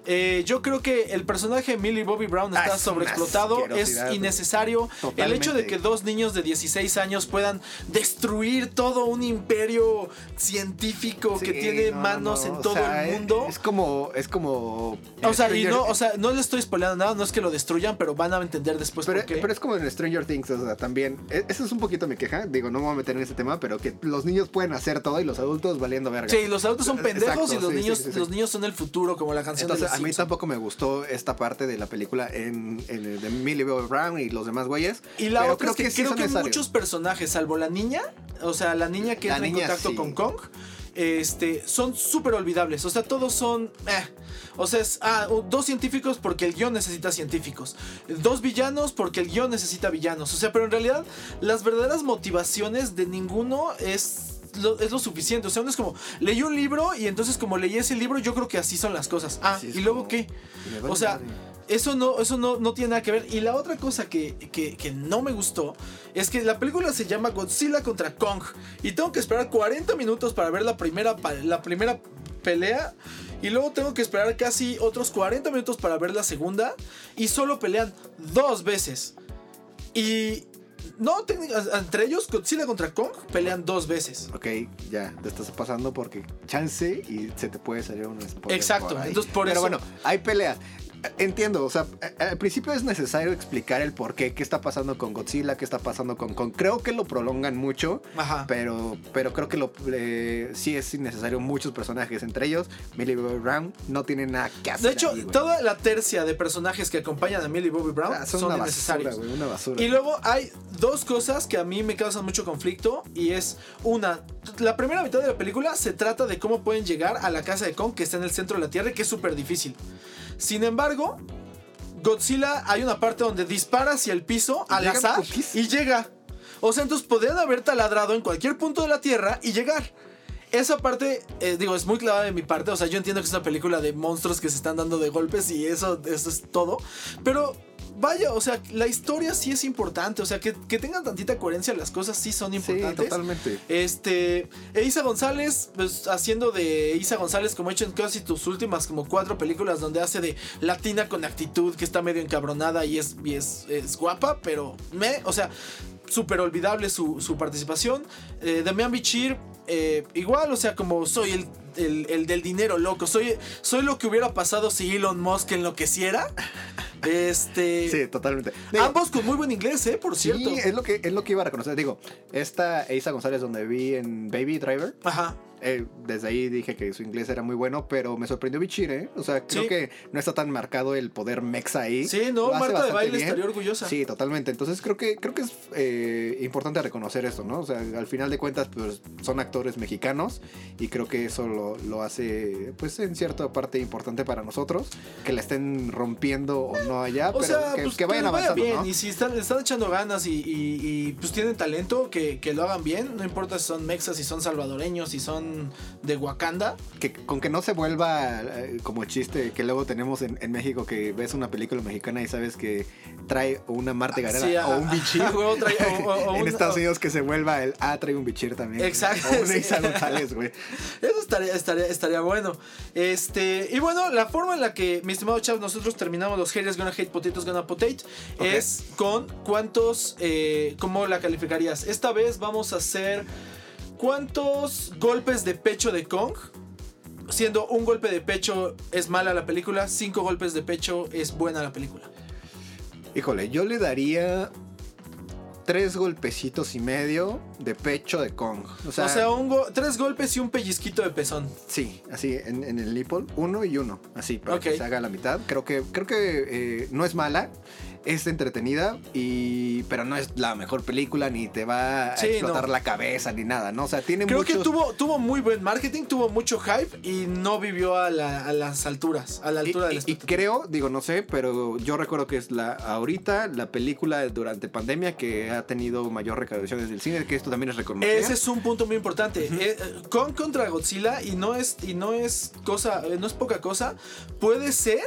Eh, yo creo que el personaje de Millie Bobby Brown Ah, está es una sobreexplotado, es innecesario. El hecho de que dos niños de 16 años puedan destruir todo un imperio científico Sí, que tiene no, no, manos no, en o todo sea, el mundo. Es como. Es como. o sea, y no, o sea, no le estoy spoileando nada, no es que lo destruyan, pero van a entender después Pero, por qué. pero es como en Stranger Things, o sea, también. e- Eso es un poquito mi queja. Digo, no me voy a meter en ese tema, pero que los niños pueden hacer todo y los adultos valiendo verga. Sí, los adultos son pendejos Exacto, y los sí, niños, sí. los niños son el futuro, como la canción Entonces, de mí tampoco me gustó esta parte de la película en, en de Millie Bobby Brown y los demás güeyes. Y la otra es que, sí creo que necesarios. muchos personajes, salvo la niña, o sea, la niña que La entra en contacto sí. con Kong, este, son súper olvidables. O sea, todos son. eh. O sea, es ah, dos científicos porque el guion necesita científicos. Dos villanos porque el guion necesita villanos. O sea, pero en realidad, las verdaderas motivaciones de ninguno es. Lo, es lo suficiente, o sea, uno es como leí un libro y entonces como leí ese libro yo creo que así son las cosas. Ah, y luego como- qué? O sea, eso no, eso no, no tiene nada que ver. Y la otra cosa que, que- que no me gustó es que la película se llama Godzilla contra Kong. Y tengo que esperar 40 minutos para ver la primera, la primera pelea. Y luego tengo que esperar casi otros 40 minutos para ver la segunda. Y solo pelean dos veces. Y... No, entre ellos Godzilla contra Kong pelean dos veces. Ok, ya, te estás pasando porque chance y se te puede salir un spoiler. Exacto, por ahí. entonces por Pero eso- bueno, hay pelea. Entiendo, o sea, a- al principio es necesario explicar el por qué, qué está pasando con Godzilla, qué está pasando con Kong. Creo que lo prolongan mucho, Ajá. pero, pero creo que lo, eh, sí es innecesario muchos personajes, entre ellos Millie Bobby Brown, no tiene nada que hacer. De hecho, ahí, toda la tercia de personajes que acompañan a Millie Bobby Brown Ah, son, una innecesarios. basura, güey, una basura. Y luego hay dos cosas que a mí me causan mucho conflicto y es una, la primera mitad de la película se trata de cómo pueden llegar a la casa de Kong que está en el centro de la Tierra y que es súper difícil. Sin embargo, Godzilla hay una parte donde dispara hacia el piso al azar y llega. O sea, entonces podrían haber taladrado en cualquier punto de la Tierra y llegar. Esa parte, eh, digo, es muy clavada de mi parte. O sea, yo entiendo que es una película de monstruos que se están dando de golpes y eso, eso es todo. Pero vaya, o sea, la historia sí es importante. O sea, que, que tengan tantita coherencia las cosas sí son sí, importantes. totalmente. Este, e Isa González, pues haciendo de Isa González como ha hecho en casi tus últimas como cuatro películas donde hace de latina con actitud, que está medio encabronada y es, y es, es guapa, pero me, o sea, súper olvidable su, su participación. Eh, Damián Bichir, eh, igual, o sea, como soy el, el- el del dinero loco, soy, soy lo que hubiera pasado si Elon Musk enloqueciera. Este, Sí, totalmente. Digo, ambos con muy buen inglés, ¿eh? Por cierto. Sí, es lo que, es lo que iba a reconocer. Digo, esta Eiza González donde vi en Baby Driver, Ajá. Eh, desde ahí dije que su inglés era muy bueno, pero me sorprendió Bichir, ¿eh? O sea, creo Sí. que no está tan marcado el poder mexa ahí. Sí, no, Marta de Baile bien. estaría orgullosa. Sí, totalmente. Entonces creo que creo que es eh, importante reconocer esto, ¿no? O sea, al final de cuentas, pues son actores mexicanos y creo que eso lo, lo hace, pues en cierta parte importante para nosotros, que la estén rompiendo o no allá, O pero sea, que, pues, que vayan vaya avanzando, bien. ¿no? Y si están, están echando ganas y, y- y, pues tienen talento, que, que lo hagan bien. No importa si son mexas, si son salvadoreños, si son de Wakanda. Que, con que no se vuelva eh, como chiste que luego tenemos en, en México que ves una película mexicana y sabes que trae una Marta Gareda Sí, o un bichir. huevo trae- o- o- o en un- Estados Unidos que se vuelva el ah, trae un bichir también. Exacto, O una sí. Isa González, güey. Eso estaría, estaría, estaría bueno. Este, y bueno, la forma en la que, mi estimado Chav, nosotros terminamos los haters gonna hate, potitos gonna potate, es con cuántos, eh, ¿cómo la calificarías? Esta vez vamos a hacer cuántos golpes de pecho de Kong. Siendo un golpe de pecho es mala la película, cinco golpes de pecho es buena la película. Híjole, yo le daría tres golpecitos y medio de pecho de Kong. O sea, o sea, un go- tres golpes y un pellizquito de pezón. sí, así en, en el nipple, uno y uno, así para que se haga la mitad. Creo que creo que eh, no es mala. Es entretenida, y pero no es la mejor película, ni te va a Sí, explotar no. la cabeza, ni nada, ¿no? O sea, tiene Creo que tuvo, tuvo muy buen marketing, tuvo mucho hype y no vivió a, la- a las alturas, a la altura y, creo, digo, no sé, pero yo recuerdo que es la ahorita la película durante pandemia que ha tenido mayor recaudación desde el cine, que esto también es reconocido. Ese es un punto muy importante. Eh, eh, contra Godzilla y no es y no es cosa, eh, no es poca cosa. Puede ser,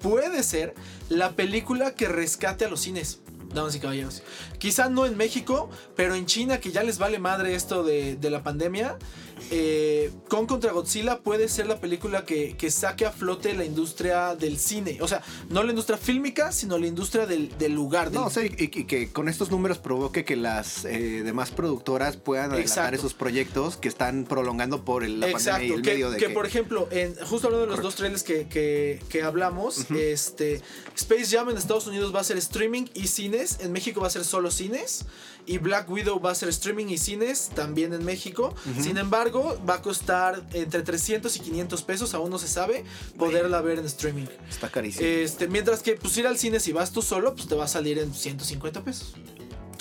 puede ser la película que rescate a los cines. Damas y caballeros. Quizá no en México, pero en China, que ya les vale madre esto de, de la pandemia. Eh, Kong contra Godzilla puede ser la película que, que saque a flote la industria del cine. O sea, no la industria fílmica, sino la industria del, del lugar. Del, No, o sea, y, y que con estos números provoque que las eh, demás productoras puedan adelantar Exacto. esos proyectos que están prolongando por el- la pandemia y el que, medio de que, que, por ejemplo, en, justo hablando de los Correcto. dos trailers que, que- que hablamos, este Space Jam en Estados Unidos va a ser streaming y cines, en México va a ser solo cines, y Black Widow va a ser streaming y cines también en México. Sin embargo, va a costar entre 300 y 500 pesos, aún no se sabe, poderla ver en streaming. está carísimo. Este, mientras que pues ir al cine si vas tú solo, pues te va a salir en 150 pesos.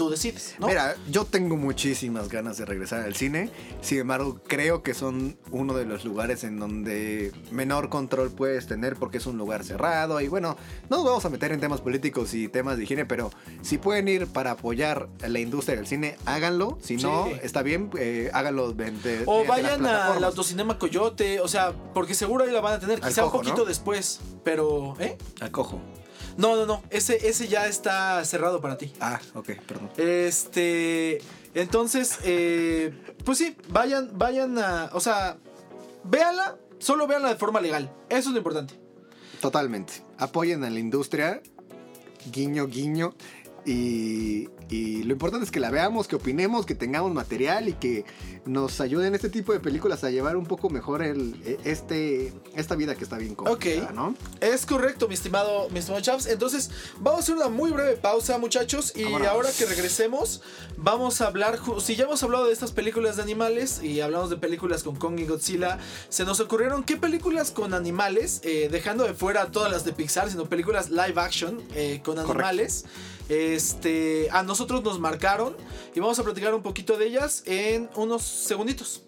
Tú decides, ¿no? Mira, yo tengo muchísimas ganas de regresar al cine. Sin embargo, creo que son uno de los lugares en donde menor control puedes tener porque es un lugar cerrado. Y bueno, no nos vamos a meter en temas políticos y temas de higiene, pero si pueden ir para apoyar la industria del cine, háganlo. Si no, Sí. está bien, eh, háganlo de, de- O vayan al autocinema Coyote, o sea, porque seguro ahí la van a tener, Al quizá Cojo, un poquito ¿no? después, pero, ¿eh? Al cojo. No, no, no, ese, ese ya está cerrado para ti. Ah, ok, perdón. Este, entonces, eh, pues sí, vayan, vayan a, o sea, véanla, solo véanla de forma legal, eso es lo importante. Totalmente. Apoyen a la industria. Guiño, guiño. Y, y lo importante es que la veamos, que opinemos, que tengamos material y que nos ayuden este tipo de películas a llevar un poco mejor el, e- este, esta vida que está bien complicada, Ok. ¿no? Es correcto, mi estimado, mi estimado Chaps. Entonces, vamos a hacer una muy breve pausa, muchachos. Y Vámonos. ahora que regresemos, vamos a hablar. Si ya hemos hablado de estas películas de animales y hablamos de películas con Kong y Godzilla, se nos ocurrieron qué películas con animales, eh, dejando de fuera todas las de Pixar, sino películas live action eh, con Correcto. Este, a nosotros nos marcaron y vamos a platicar un poquito de ellas en unos segunditos.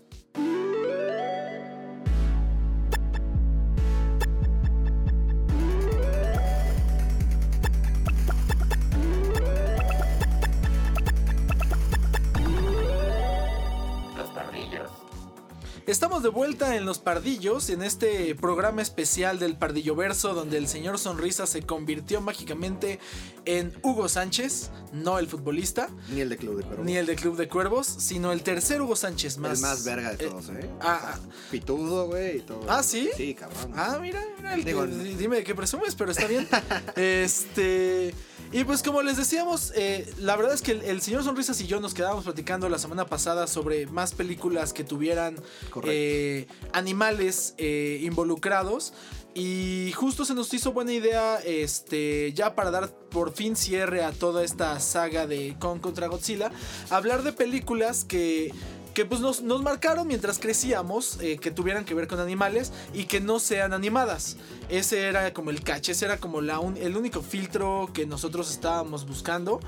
Estamos de vuelta en Los Pardillos, en este programa especial del Pardillo Verso, donde el señor Sonrisa se convirtió mágicamente en Hugo Sánchez, no el futbolista, Ni el de Club de Cuervos. ni el de Club de Cuervos, sino el tercer Hugo Sánchez más. el más verga de eh, todos, ¿eh? ah, Pitudo, güey, y todo. ¿Ah, sí? Sí, cabrón. Ah, mira, mira, el Digo, que- dime de qué presumes, pero está bien. este. Y pues como les decíamos, eh, la verdad es que el, el señor Sonrisas y yo nos quedábamos platicando la semana pasada sobre más películas que tuvieran. Eh, animales eh, involucrados. Y justo se nos hizo buena idea, este, ya para dar por fin cierre a toda esta saga de Kong contra Godzilla, hablar de películas que que pues nos, nos marcaron mientras crecíamos, eh, que tuvieran que ver con animales y que no sean animadas. Ese era como el cache, ese era como el único filtro que nosotros estábamos buscando.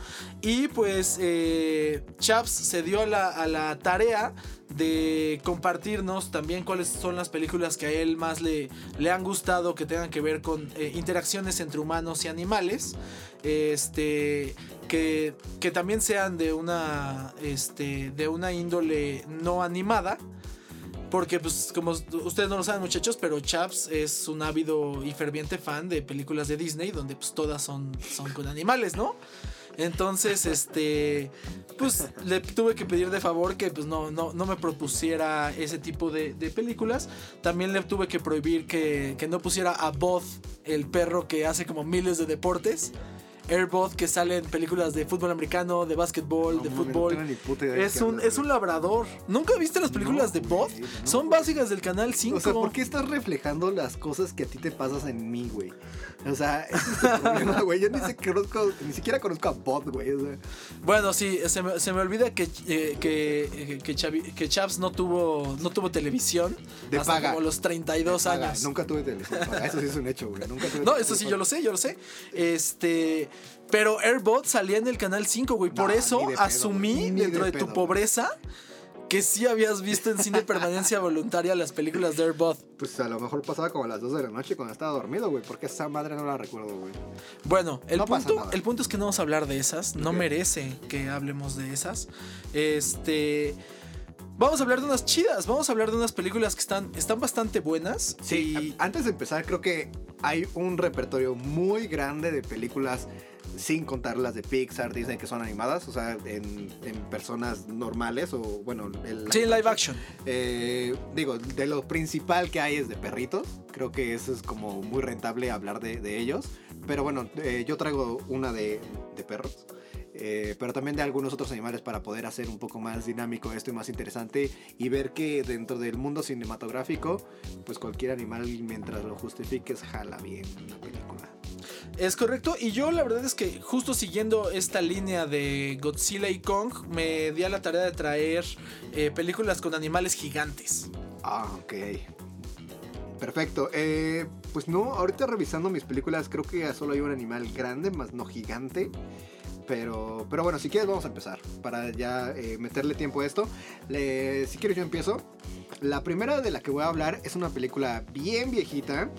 Y pues eh, Chaps se dio a la, a la tarea de compartirnos también cuáles son las películas que a él más le, le han gustado que tengan que ver con eh, interacciones entre humanos y animales. Este. Que, que también sean de una. Este. De una índole no animada. Porque, pues, como ustedes no lo saben, muchachos, pero Chaps es un ávido y ferviente fan de películas de Disney, donde pues todas son, son con animales, ¿no? Entonces, este, pues le tuve que pedir de favor que pues no, no, no me propusiera ese tipo de, de películas. También le tuve que prohibir que, que no pusiera a Both, el perro que hace como miles de deportes. Airbot que sale en películas de fútbol americano, de básquetbol, No de no fútbol. es un, es un labrador. ¿Nunca viste las películas No, de güey, no, Son básicas del canal 5. O sea, ¿por qué estás reflejando las cosas que a ti te pasas en mí, güey? O sea, ese es el problema, güey. Yo ni, sé- conozco, ni siquiera conozco a Bot, güey. O sea, Bueno, sí, se me, se me olvida que, eh, que, eh, que, Chavi- que Chaps no tuvo, no tuvo televisión De hasta paga. como los 32 paga. años. Nunca tuve televisión. paga. Eso sí es un hecho, güey. Nunca tuve No, eso sí, paga. yo lo sé, yo lo sé. Este. Pero Airbot salía en el canal 5, güey. Por eso de asumí dentro de de, tu pobreza que sí habías visto en cine permanencia voluntaria las películas de Airbot. Pues a lo mejor pasaba como a las 2 de la noche cuando estaba dormido, güey. Porque esa madre no la recuerdo, güey. Bueno, el, No punto, el punto es que no vamos a hablar de esas. No merece que hablemos de esas. Este. Vamos a hablar de unas chidas. Vamos a hablar de unas películas que están, están bastante buenas. y- a- Antes de empezar, creo que hay un repertorio muy grande de películas sin contar las de Pixar, Disney, que son animadas, o sea, en, en personas normales o, bueno, el Sí, live action. Eh, digo, de lo principal que hay es de perritos. Creo que eso es como muy rentable hablar de, de ellos. Pero bueno, eh, yo traigo una de, de perros. Eh, pero también de algunos otros animales para poder hacer un poco más dinámico esto y más interesante y ver que dentro del mundo cinematográfico, pues cualquier animal mientras lo justifiques jala bien una película. Es correcto. Y yo la verdad es que justo siguiendo esta línea de Godzilla y Kong, me di a la tarea de traer eh, películas con animales gigantes. Ah, ok. Perfecto. Eh, pues no, ahorita revisando mis películas creo que solo hay un animal grande, más no gigante. Pero, pero bueno, si quieres vamos a empezar para ya eh, meterle tiempo a esto. Le- si quieres yo empiezo. La primera de la que voy a hablar es una película bien viejita,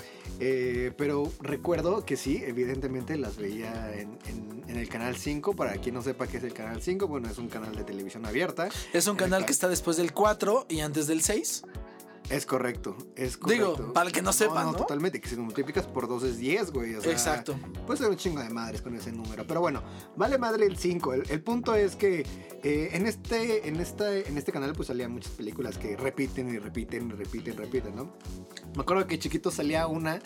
eh, pero recuerdo que sí, evidentemente las veía en, en- en el Canal 5. Para quien no sepa qué es el Canal 5, bueno, es un canal de televisión abierta. Es un canal que está después del 4 y antes del 6. Es correcto, es Digo, correcto. para el que no sepa, ¿no? totalmente, que si lo multiplicas por 2 es 10, güey. o sea, Exacto. Puede ser un chingo de madres con ese número. Pero bueno, vale madre el 5. El, el punto es que eh, en, este, en, esta, en este canal pues salían muchas películas que repiten y repiten y repiten y repiten, ¿no? Me acuerdo que chiquito salía una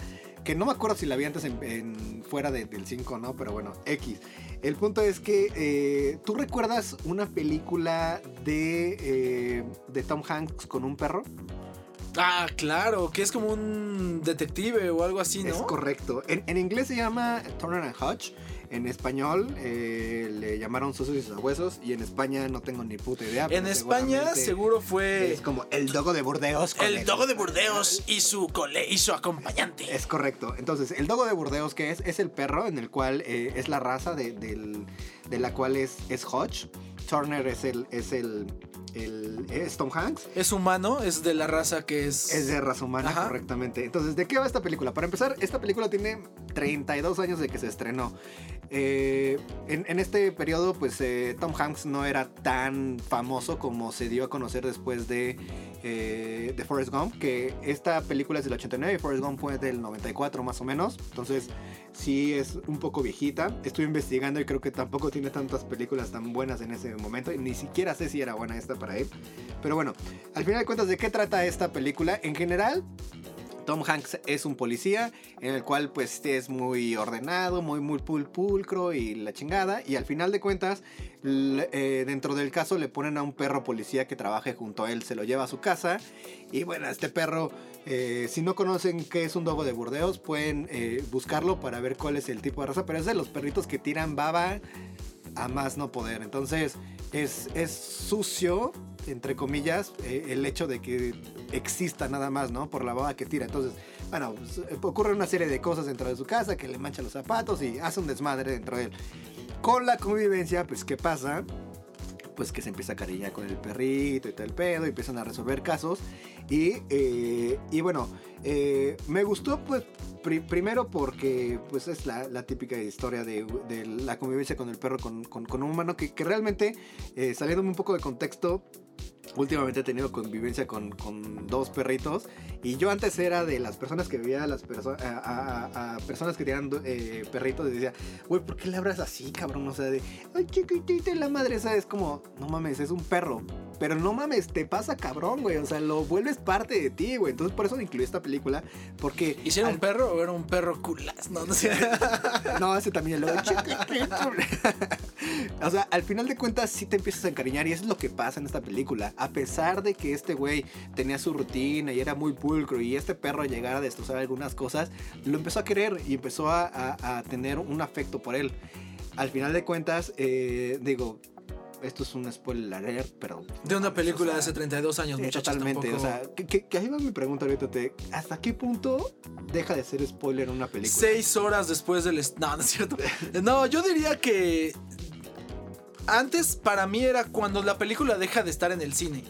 que no me acuerdo si la vi antes en, en- fuera de- del 5 no, pero bueno, X. El punto es que eh, tú recuerdas una película de, eh, de Tom Hanks con un perro. Ah, claro, que es como un detective o algo así, ¿no? Es correcto. En, en inglés se llama Turner and Hutch. En español eh, le llamaron Sosos y Sabuesos. Y en España no tengo ni puta idea. en España seguro fue Es como el dogo de Burdeos. con el dogo de Burdeos y su, cole y su acompañante. Es correcto. Entonces, el dogo de Burdeos, que es? Es el perro en el cual eh, es la raza de, del- de la cual es, es Hodge. Turner es el. Es el. El- es Tom Hanks. Es humano, es de la raza que es... Es de raza humana, Ajá. correctamente. Entonces, ¿de qué va esta película? Para empezar, esta película tiene 32 años de que se estrenó. Eh, en, en este periodo, pues eh, Tom Hanks no era tan famoso como se dio a conocer después de, eh, de Forrest Gump, que esta película es del 89 y Forrest Gump fue del 94 más o menos. Entonces, sí es un poco viejita. Estuve investigando y creo que tampoco tiene tantas películas tan buenas en ese momento. Ni siquiera sé si era buena esta para él. Pero bueno, al final de cuentas, ¿de qué trata esta película? En general, Tom Hanks es un policía en el cual pues es muy ordenado, muy muy pul- pulcro y la chingada y al final de cuentas eh, dentro del caso le ponen a un perro policía que trabaje junto a él, se lo lleva a su casa y bueno, este perro eh, si no conocen qué es un dogo de Burdeos pueden eh, buscarlo para ver cuál es el tipo de raza, pero es de los perritos que tiran baba a más no poder, entonces es, es sucio, entre comillas, eh, el hecho de que exista nada más, ¿no? Por la baba que tira. Entonces, bueno, pues, ocurre una serie de cosas dentro de su casa que le mancha los zapatos y hace un desmadre dentro de él. Con la convivencia, pues, ¿qué pasa? Pues que se empieza a cariñar con el perrito y todo el pedo, y empiezan a resolver casos. Y, eh, y bueno, eh, me gustó, pues, pri- primero porque pues es la, típica historia de, la convivencia con el perro, con, con- un humano, que, que realmente, eh, saliéndome un poco de contexto, últimamente he tenido convivencia con, con dos perritos y yo antes era de las personas que veía a las personas a, a- a personas que tenían eh, perritos y decía, güey, ¿por qué le abras así, cabrón? O sea, de, ay, chiquitita, la madre esa es como, no mames, es un perro. Pero no mames, te pasa cabrón, güey. O sea, lo vuelves parte de ti, güey. Entonces por eso incluí esta película. Porque. ¿Y si era al- un perro o era un perro culas? No, no sé. no, ese también lo O sea, al final de cuentas sí te empiezas a encariñar y eso es lo que pasa en esta película. A pesar de que este güey tenía su rutina y era muy pulcro y este perro llegara a destrozar algunas cosas, lo empezó a querer y empezó a, a- a tener un afecto por él. Al final de cuentas, eh, digo, esto es un spoiler alert, pero... De una o película sea, de hace 32 años, Sí, muchachos. totalmente. tampoco- O sea, que, que- que ahí va mi pregunta ahorita. Te, ¿Hasta qué punto deja de ser spoiler una película? Seis horas después del... No, no es cierto. No, yo diría que... Antes para mí era cuando la película deja de estar en el cine.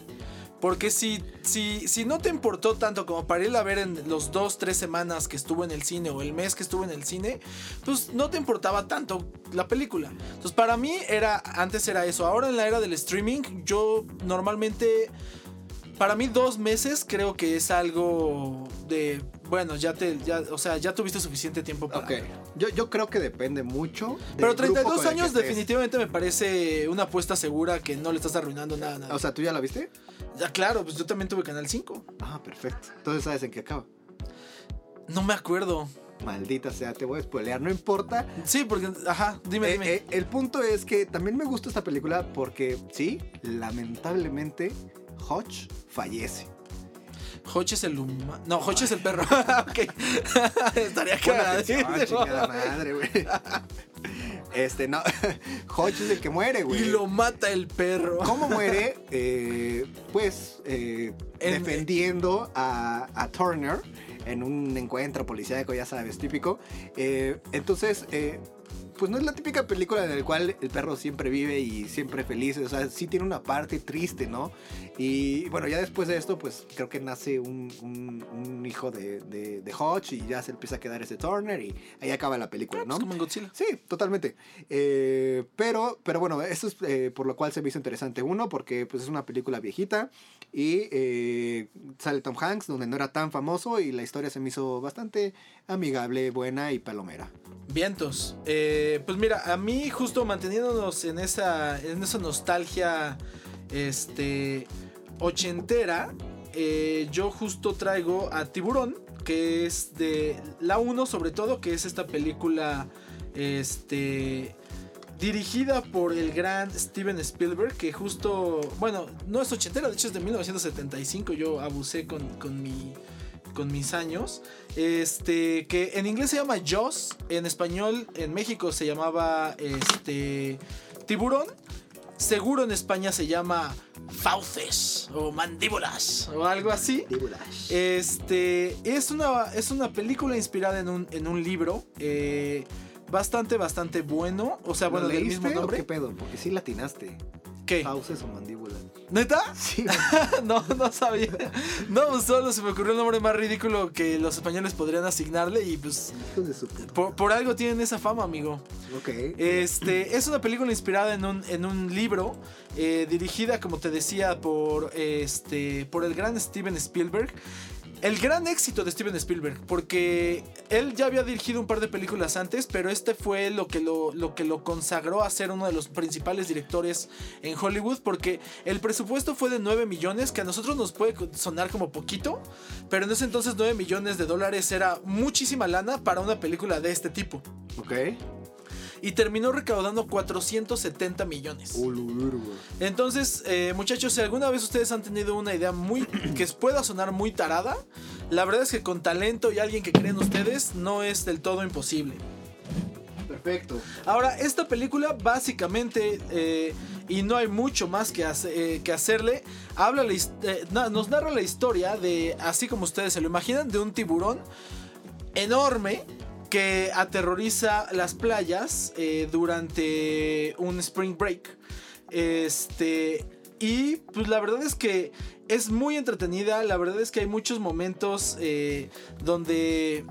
Porque si, si, si no te importó tanto como para irla a ver en los dos, tres semanas que estuvo en el cine o el mes que estuvo en el cine, pues no te importaba tanto la película. Entonces para mí era, antes era eso. Ahora en la era del streaming, yo normalmente, para mí dos meses creo que es algo de, bueno, ya te, ya, o sea, ya tuviste suficiente tiempo para... Ok. Yo, yo creo que depende mucho. del Pero grupo 32 con el que años definitivamente me parece una apuesta segura que no le estás arruinando nada. nada. O sea, ¿tú ya la viste? ya claro, pues yo también tuve Canal 5. Ah, perfecto. Entonces sabes en qué acaba. No me acuerdo. Maldita sea, te voy a spoilear. No importa. Sí, porque, ajá, dime, Eh, dime. eh, el punto es que también me gusta esta película porque, sí, lamentablemente, Hodge fallece. Hodge es el humano. No, Hodge es el perro. ok. Estaría atención, chingada madre, güey. Este, no. Hodge es el que muere, güey. Y lo mata el perro. ¿Cómo muere? Eh, pues eh, En- defendiendo a, a Turner en un encuentro policíaco, ya sabes, típico. Eh, entonces, eh, pues no es la típica película en la cual el perro siempre vive y siempre feliz. O sea, sí tiene una parte triste, ¿no? Y bueno, ya después de esto, pues creo que nace un, un- un hijo de, de, de Hodge y ya se empieza a quedar ese Turner y ahí acaba la película, Es ¿no? como en Godzilla. Sí, totalmente. Eh, pero, pero bueno, eso es eh, por lo cual se me hizo interesante. Uno, porque pues, es una película viejita y eh, sale Tom Hanks, donde no era tan famoso y la historia se me hizo bastante amigable, buena y palomera. Vientos. Eh, pues mira, a mí justo manteniéndonos en esa, en esa nostalgia este, ochentera, eh, yo justo traigo a Tiburón, que es de la 1 sobre todo, que es esta película este, dirigida por el gran Steven Spielberg, que justo, bueno, no es ochentera, de hecho es de 1975, yo abusé con, con mi con mis años. Este, que en inglés se llama Jaws, en español en México se llamaba este Tiburón. Seguro en España se llama Fauces o Mandíbulas o algo así. Este es una, es una película inspirada en un, en un libro. eh, bastante, bastante bueno. O sea, bueno, ¿Lo del mismo nombre. qué pedo? Porque sí latinaste. ¿Qué? Fauces o mandíbula. ¿Neta? Sí, no, no sabía. No, pues solo se me ocurrió el nombre más ridículo que los españoles podrían asignarle y pues por algo tienen esa fama, amigo. Ok. Este es una película inspirada en un, en un libro, eh, dirigida, como te decía, por, este, por el gran Steven Spielberg. El gran éxito de Steven Spielberg, porque él ya había dirigido un par de películas antes, pero este fue lo que lo, lo que lo consagró a ser uno de los principales directores en Hollywood, porque el presupuesto fue de 9 millones, que a nosotros nos puede sonar como poquito, pero en ese entonces 9 millones de dólares era muchísima lana para una película de este tipo. Ok. Y terminó recaudando 470 millones. Entonces, eh, muchachos, si alguna vez ustedes han tenido una idea muy que pueda sonar muy tarada, la verdad es que con talento y alguien que creen ustedes no es del todo imposible. Perfecto. Ahora, esta película básicamente eh, y no hay mucho más que, hace- eh, que hacerle. Habla la eh, nos narra la historia de, así como ustedes se lo imaginan, de un tiburón enorme que aterroriza las playas eh, durante un spring break. Este. Y pues la verdad es que es muy entretenida. La verdad es que hay muchos momentos eh, donde.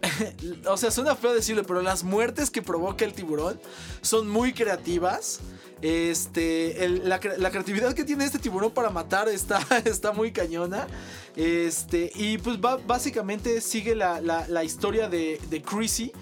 o sea, suena feo decirlo, pero las muertes que provoca el tiburón son muy creativas. Este, el- la, cre- la creatividad que tiene este tiburón para matar está, está muy cañona. Este, y pues va- básicamente sigue la, la- la historia de, de Chrissy,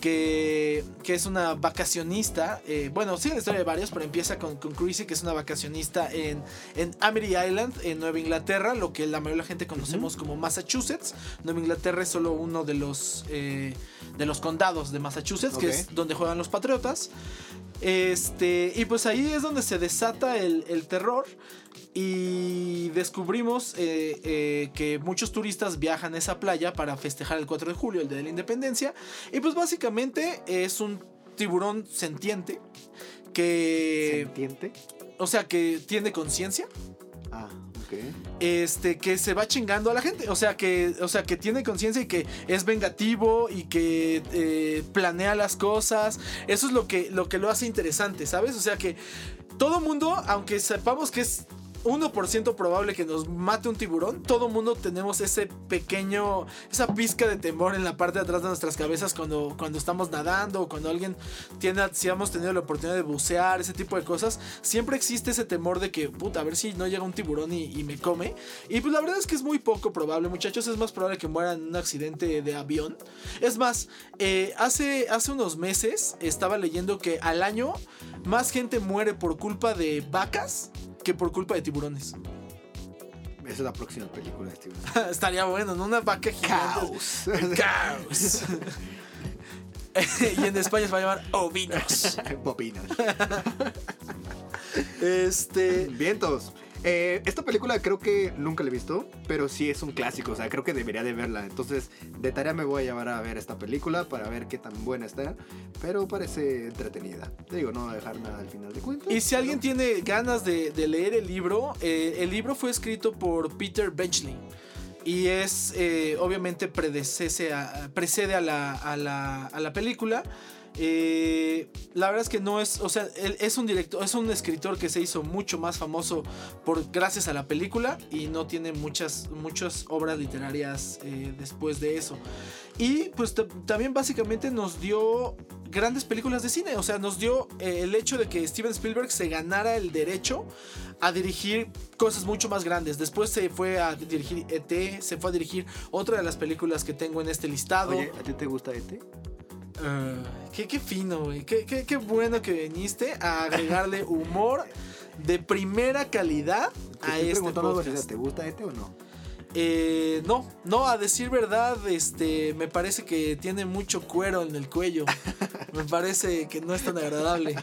que, que es una vacacionista. eh, bueno, sigue la historia de varios, pero empieza con, con Chrissy, que es una vacacionista en, en Amity Island, en Nueva Inglaterra, lo que la mayoría de la gente conocemos como Massachusetts. Nueva Inglaterra es solo uno de los, eh, de los condados de Massachusetts, que es donde juegan los patriotas. Este, y pues ahí es donde se desata el, el terror. Y descubrimos eh, eh, que muchos turistas viajan a esa playa para festejar el 4 de julio, el Día de la Independencia. Y pues básicamente es un tiburón sentiente que, ¿Sentiente? o sea, que tiene conciencia. Ah, Este, que se va chingando a la gente. O sea, que, o sea, que tiene conciencia y que es vengativo y que eh, planea las cosas. Eso es lo que, lo que lo hace interesante, ¿sabes? O sea que todo mundo, aunque sepamos que es 1% probable que nos mate un tiburón, todo mundo tenemos ese pequeño, esa pizca de temor en la parte de atrás de nuestras cabezas cuando, cuando estamos nadando o cuando alguien tiene, si hemos tenido la oportunidad de bucear, ese tipo de cosas, siempre existe ese temor de que, puta, a ver si no llega un tiburón y, me come. Y pues la verdad es que es muy poco probable, muchachos, es más probable que mueran en un accidente de avión. Es más, eh, hace, hace unos meses estaba leyendo que al año más gente muere por culpa de vacas que por culpa de tiburones. Esa es la próxima película de Steven. Estaría bueno, ¿no? Una vaca gigante. Caos. Caos. y en España se va a llamar ovinos. Bobinas. Este. Vientos. Eh, esta película creo que nunca la he visto, pero sí es un clásico, o sea, creo que debería de verla. Entonces, de tarea me voy a llevar a ver esta película para ver qué tan buena está, pero parece entretenida. Te digo, no voy a dejar nada al final de cuentas. Y si alguien pero- tiene ganas de, de leer el libro, eh, el libro fue escrito por Peter Benchley. Y es, eh, obviamente, predecese a- precede a la, a la, a la película. Eh, la verdad es que no es, o sea, él es un director, es un escritor que se hizo mucho más famoso por gracias a la película y no tiene muchas, muchas obras literarias eh, después de eso. Y pues ta- también básicamente nos dio grandes películas de cine, o sea, nos dio eh, el hecho de que Steven Spielberg se ganara el derecho a dirigir cosas mucho más grandes. Después se fue a dirigir ET, se fue a dirigir otra de las películas que tengo en este listado. ¿a ti te gusta este? Ah, qué, qué fino, güey. Qué, qué- qué bueno que viniste a agregarle humor de primera calidad Te a este podcast. ¿te gusta este o no? Eh, no, no, a decir verdad, este, me parece que tiene mucho cuero en el cuello. Me parece que no es tan agradable.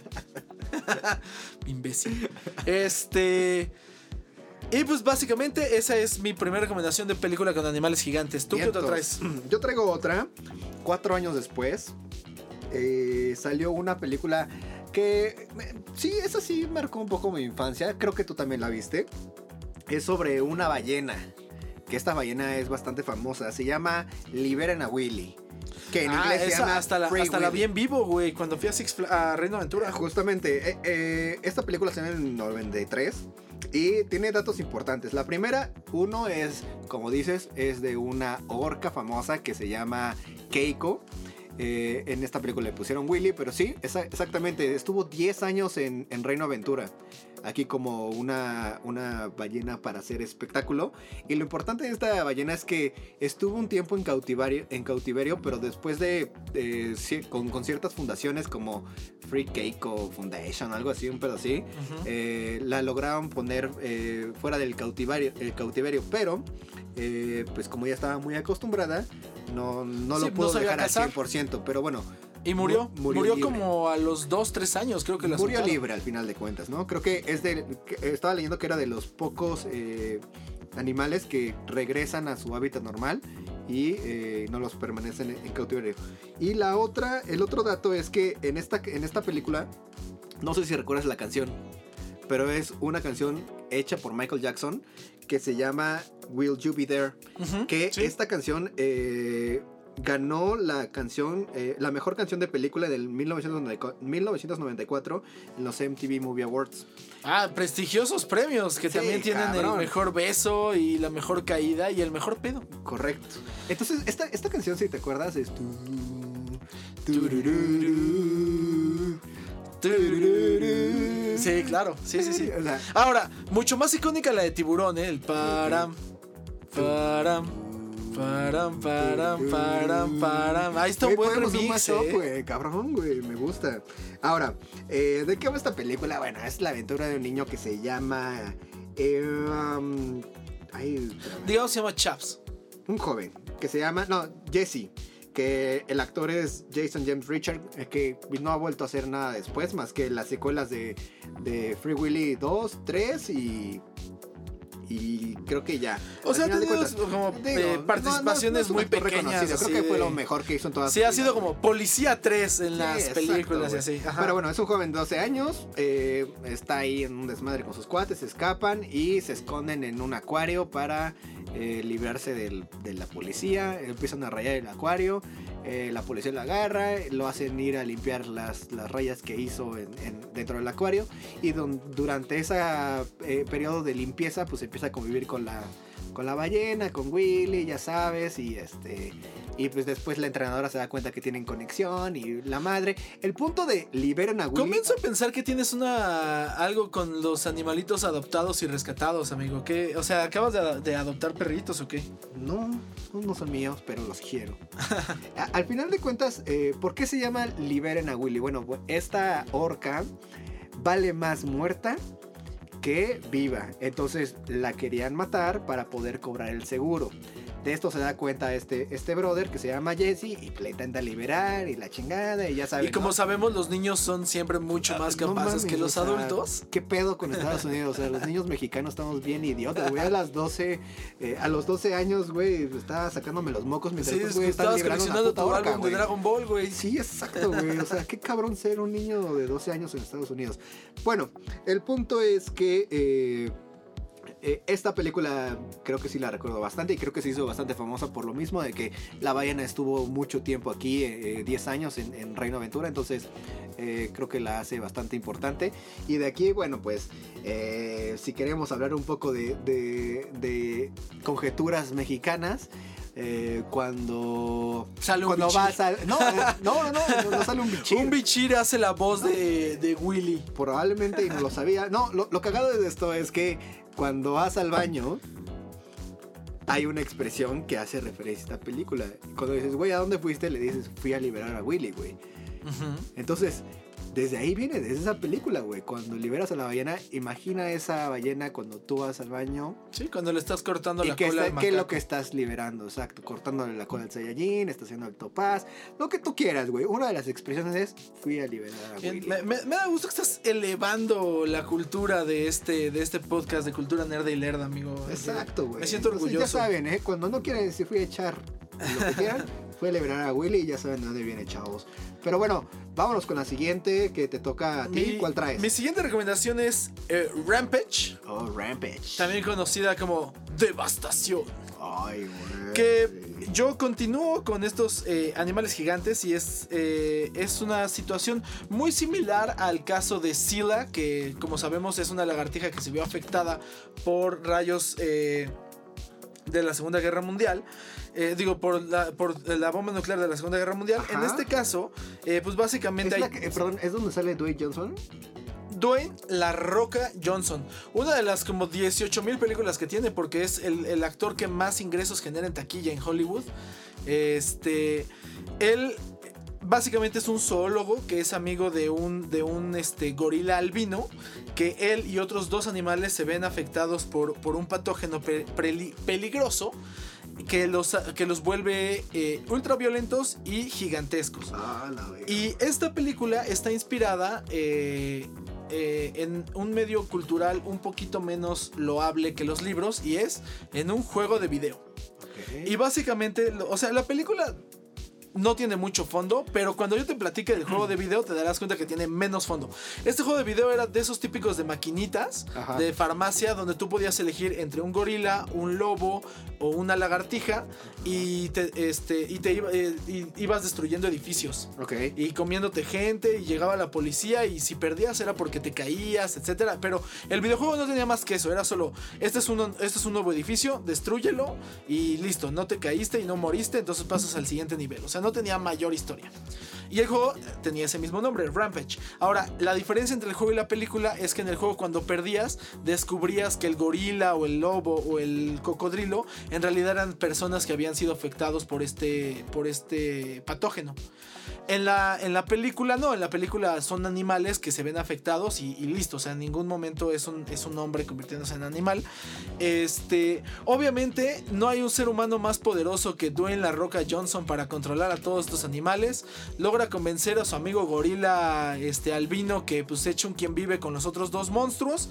Imbécil. Este. Y pues básicamente esa es mi primera recomendación de película con animales gigantes. ¿Tú qué otra Vientos. traes? Yo traigo otra. Cuatro años después eh, salió una película que sí, esa sí marcó un poco mi infancia. Creo que tú también la viste. Es sobre una ballena. Que esta ballena es bastante famosa. Se llama Liberen a Willy. Que en Ah, inglés se esa llama hasta la, Free hasta la Willy. vi en vivo, güey, cuando fui a, Six a Reino Aventura. Justamente, eh, eh, esta película se llama en el 93 y tiene datos importantes. La primera, uno es, como dices, es de una orca famosa que se llama Keiko. Eh, en esta película le pusieron Willy, pero sí, exactamente, estuvo 10 años en Reino Aventura. Aquí como una, una ballena para hacer espectáculo. Y lo importante de esta ballena es que estuvo un tiempo en cautiverio, en cautiverio pero después de, de ci- con, con ciertas fundaciones como Free Keiko Foundation, algo así, un pedo así, eh, la lograron poner eh, fuera del cautiverio, el cautiverio pero eh, pues como ya estaba muy acostumbrada, no, no Sí, lo no sabía dejar al cazar. 100%, pero bueno, Y murió. Mu- Murió, murió como a los 2, 3 años, creo que la murió soltaron. libre al final de cuentas, ¿no? Creo que es de, estaba leyendo que era de los pocos eh, animales que regresan a su hábitat normal y eh, no los permanecen en, en cautiverio. Y la otra, el otro dato es que en esta, en esta película No sé si recuerdas la canción, pero es una canción hecha por Michael Jackson que se llama Will You Be There. Que sí. esta canción eh, ganó la canción, eh, la mejor canción de película del 1994, 1994 en los MTV Movie Awards. Ah, prestigiosos premios que Sí, también tienen el mejor beso y la mejor caída y el mejor pedo. Correcto. Entonces, esta, esta canción, si te acuerdas, es. Sí, claro, sí, sí, sí. Ahora, mucho más icónica la de tiburón, ¿eh? El param, param, param, param, param, param. Ahí está un buen un remix, mashup, ¿eh? güey, cabrón, güey, me gusta. Ahora, eh, ¿de qué va esta película? Bueno, es la aventura de un niño que se llama. eh, um, ay. Digamos se llama Chaps. un joven que se llama, no, Jesse, que el actor es Jason James Richard, eh, que no ha vuelto a hacer nada después, más que las secuelas de, de Free Willy 2, 3 y... Y creo que ya. O sea, ha tenido como, digo, eh, no- no- participaciones no muy pequeñas, Creo que fue lo mejor que hizo en toda su Sí, ha vida. sido como Policía 3 en las exacto, películas y así. Ajá. Pero bueno, es un joven de 12 años, eh, está ahí en un desmadre con sus cuates, se escapan y se esconden en un acuario para eh, librarse del- de la policía. Empiezan a rayar el acuario, eh, la policía lo agarra, lo hacen ir a limpiar las, las rayas que hizo en- en- dentro del acuario y don- durante ese periodo de limpieza pues empieza a convivir con la, con la ballena, con Willy, ya sabes, y este... Y pues después la entrenadora se da cuenta que tienen conexión y la madre. El punto de liberen a Willy. Comienzo a pensar que tienes una algo con los animalitos adoptados y rescatados, amigo. ¿Qué? O sea, ¿acabas de, de adoptar perritos o qué? No, no son míos, pero los quiero. A- Al final de cuentas, eh, ¿por qué se llama Liberen a Willy? Bueno, bu- esta orca vale más muerta que viva. Entonces la querían matar para poder cobrar el seguro. De esto se da cuenta este, este brother que se llama Jesse y que la intenta liberar y la chingada y ya saben. Y como ¿no? sabemos, los niños son siempre mucho más Ah, no capaces mames, que los o sea, adultos. ¿Qué pedo con Estados Unidos? O sea, los niños mexicanos estamos bien idiotas, güey. A las 12, eh, a los 12 años, güey, estaba sacándome los mocos mientras Sí, estos están estabas coleccionando tu orca, álbum de güey. Dragon Ball, güey. Sí, exacto, güey. O sea, qué cabrón ser un niño de 12 años en Estados Unidos. Bueno, el punto es que eh, eh, esta película creo que sí la recuerdo bastante y creo que se hizo bastante famosa por lo mismo de que la ballena estuvo mucho tiempo aquí, eh, 10 años en, en Reino Aventura, entonces eh, creo que la hace bastante importante. Y de aquí, bueno, pues eh, si queremos hablar un poco de, de- de conjeturas mexicanas, eh, cuando... Sale un cuando bichir. vas al... No, eh, no, no, no, no sale un bichir. Un bichir hace la voz de, de Willy. Probablemente y no lo sabía. No, lo, lo cagado de esto es que cuando vas al baño, hay una expresión que hace referencia a esta película. Cuando dices, güey, ¿a dónde fuiste? Le dices, fui a liberar a Willy, güey. Entonces, desde ahí viene, desde esa película, güey. Cuando liberas a la ballena, imagina esa ballena cuando tú vas al baño. Sí, cuando le estás cortando ¿Y la qué, cola está- al qué es lo que estás liberando? Exacto, cortándole la cola al Saiyajin, estás haciendo el topaz, lo que tú quieras, güey. Una de las expresiones es, fui a liberar a Willy. Me, me- me da gusto que estás elevando la cultura de este, de este podcast de cultura nerd y lerda, amigo. Exacto, güey. Me siento Entonces, orgulloso. Ya saben, ¿eh? Cuando no quieren decir fui a echar lo que quieran, fue a liberar a Willy y ya saben de dónde viene, chavos. Pero bueno, vámonos con la siguiente que te toca a ti. ¿Cuál traes? Mi siguiente recomendación es eh, Rampage, Oh, Rampage. también conocida como Devastación. Ay, güey. Que yo continúo con estos eh, animales gigantes y es, eh, es una situación muy similar al caso de Scylla, que como sabemos es una lagartija que se vio afectada por rayos eh, de la Segunda Guerra Mundial. Eh, digo, por la, por la bomba nuclear de la Segunda Guerra Mundial. Ajá. En este caso, eh, pues básicamente Es hay... que- eh, perdón, ¿es donde sale Dwayne Johnson? Dwayne La Roca Johnson. Una de las como 18 mil películas que tiene porque es el, el actor que más ingresos genera en taquilla en Hollywood. Este, él básicamente es un zoólogo que es amigo de un, de un este, gorila albino. Que él y otros dos animales se ven afectados por, por un patógeno pe- peligroso. Que los, que los vuelve eh, ultraviolentos y gigantescos. Ah, la. Y esta película está inspirada eh, eh, en un medio cultural un poquito menos loable que los libros y es en un juego de video. Y básicamente, o sea, la película no tiene mucho fondo, pero cuando yo te platique del juego de video te darás cuenta que tiene menos fondo. Este juego de video era de esos típicos de maquinitas Ajá. de farmacia donde tú podías elegir entre un gorila, un lobo o una lagartija y te, este, y te iba- eh, y ibas destruyendo edificios. Ok. Y comiéndote gente y llegaba la policía y si perdías era porque te caías, etcétera. Pero el videojuego no tenía más que eso, era solo, este es, un, este es un nuevo edificio, destrúyelo y listo, no te caíste y no moriste, entonces pasas al siguiente nivel. O sea, no tenía mayor historia. Y el juego tenía ese mismo nombre, Rampage. Ahora, la diferencia entre el juego y la película es que en el juego cuando perdías, descubrías que el gorila o el lobo o el cocodrilo en realidad eran personas que habían sido afectados por este, por este patógeno. En la, en la película no, en la película son animales que se ven afectados y, y listo, o sea, en ningún momento es un, es un hombre convirtiéndose en animal. Este, obviamente no hay un ser humano más poderoso que Dwayne La Roca Johnson para controlar a todos estos animales. Logra convencer a su amigo gorila este, albino que pues echa un quien vive con los otros dos monstruos.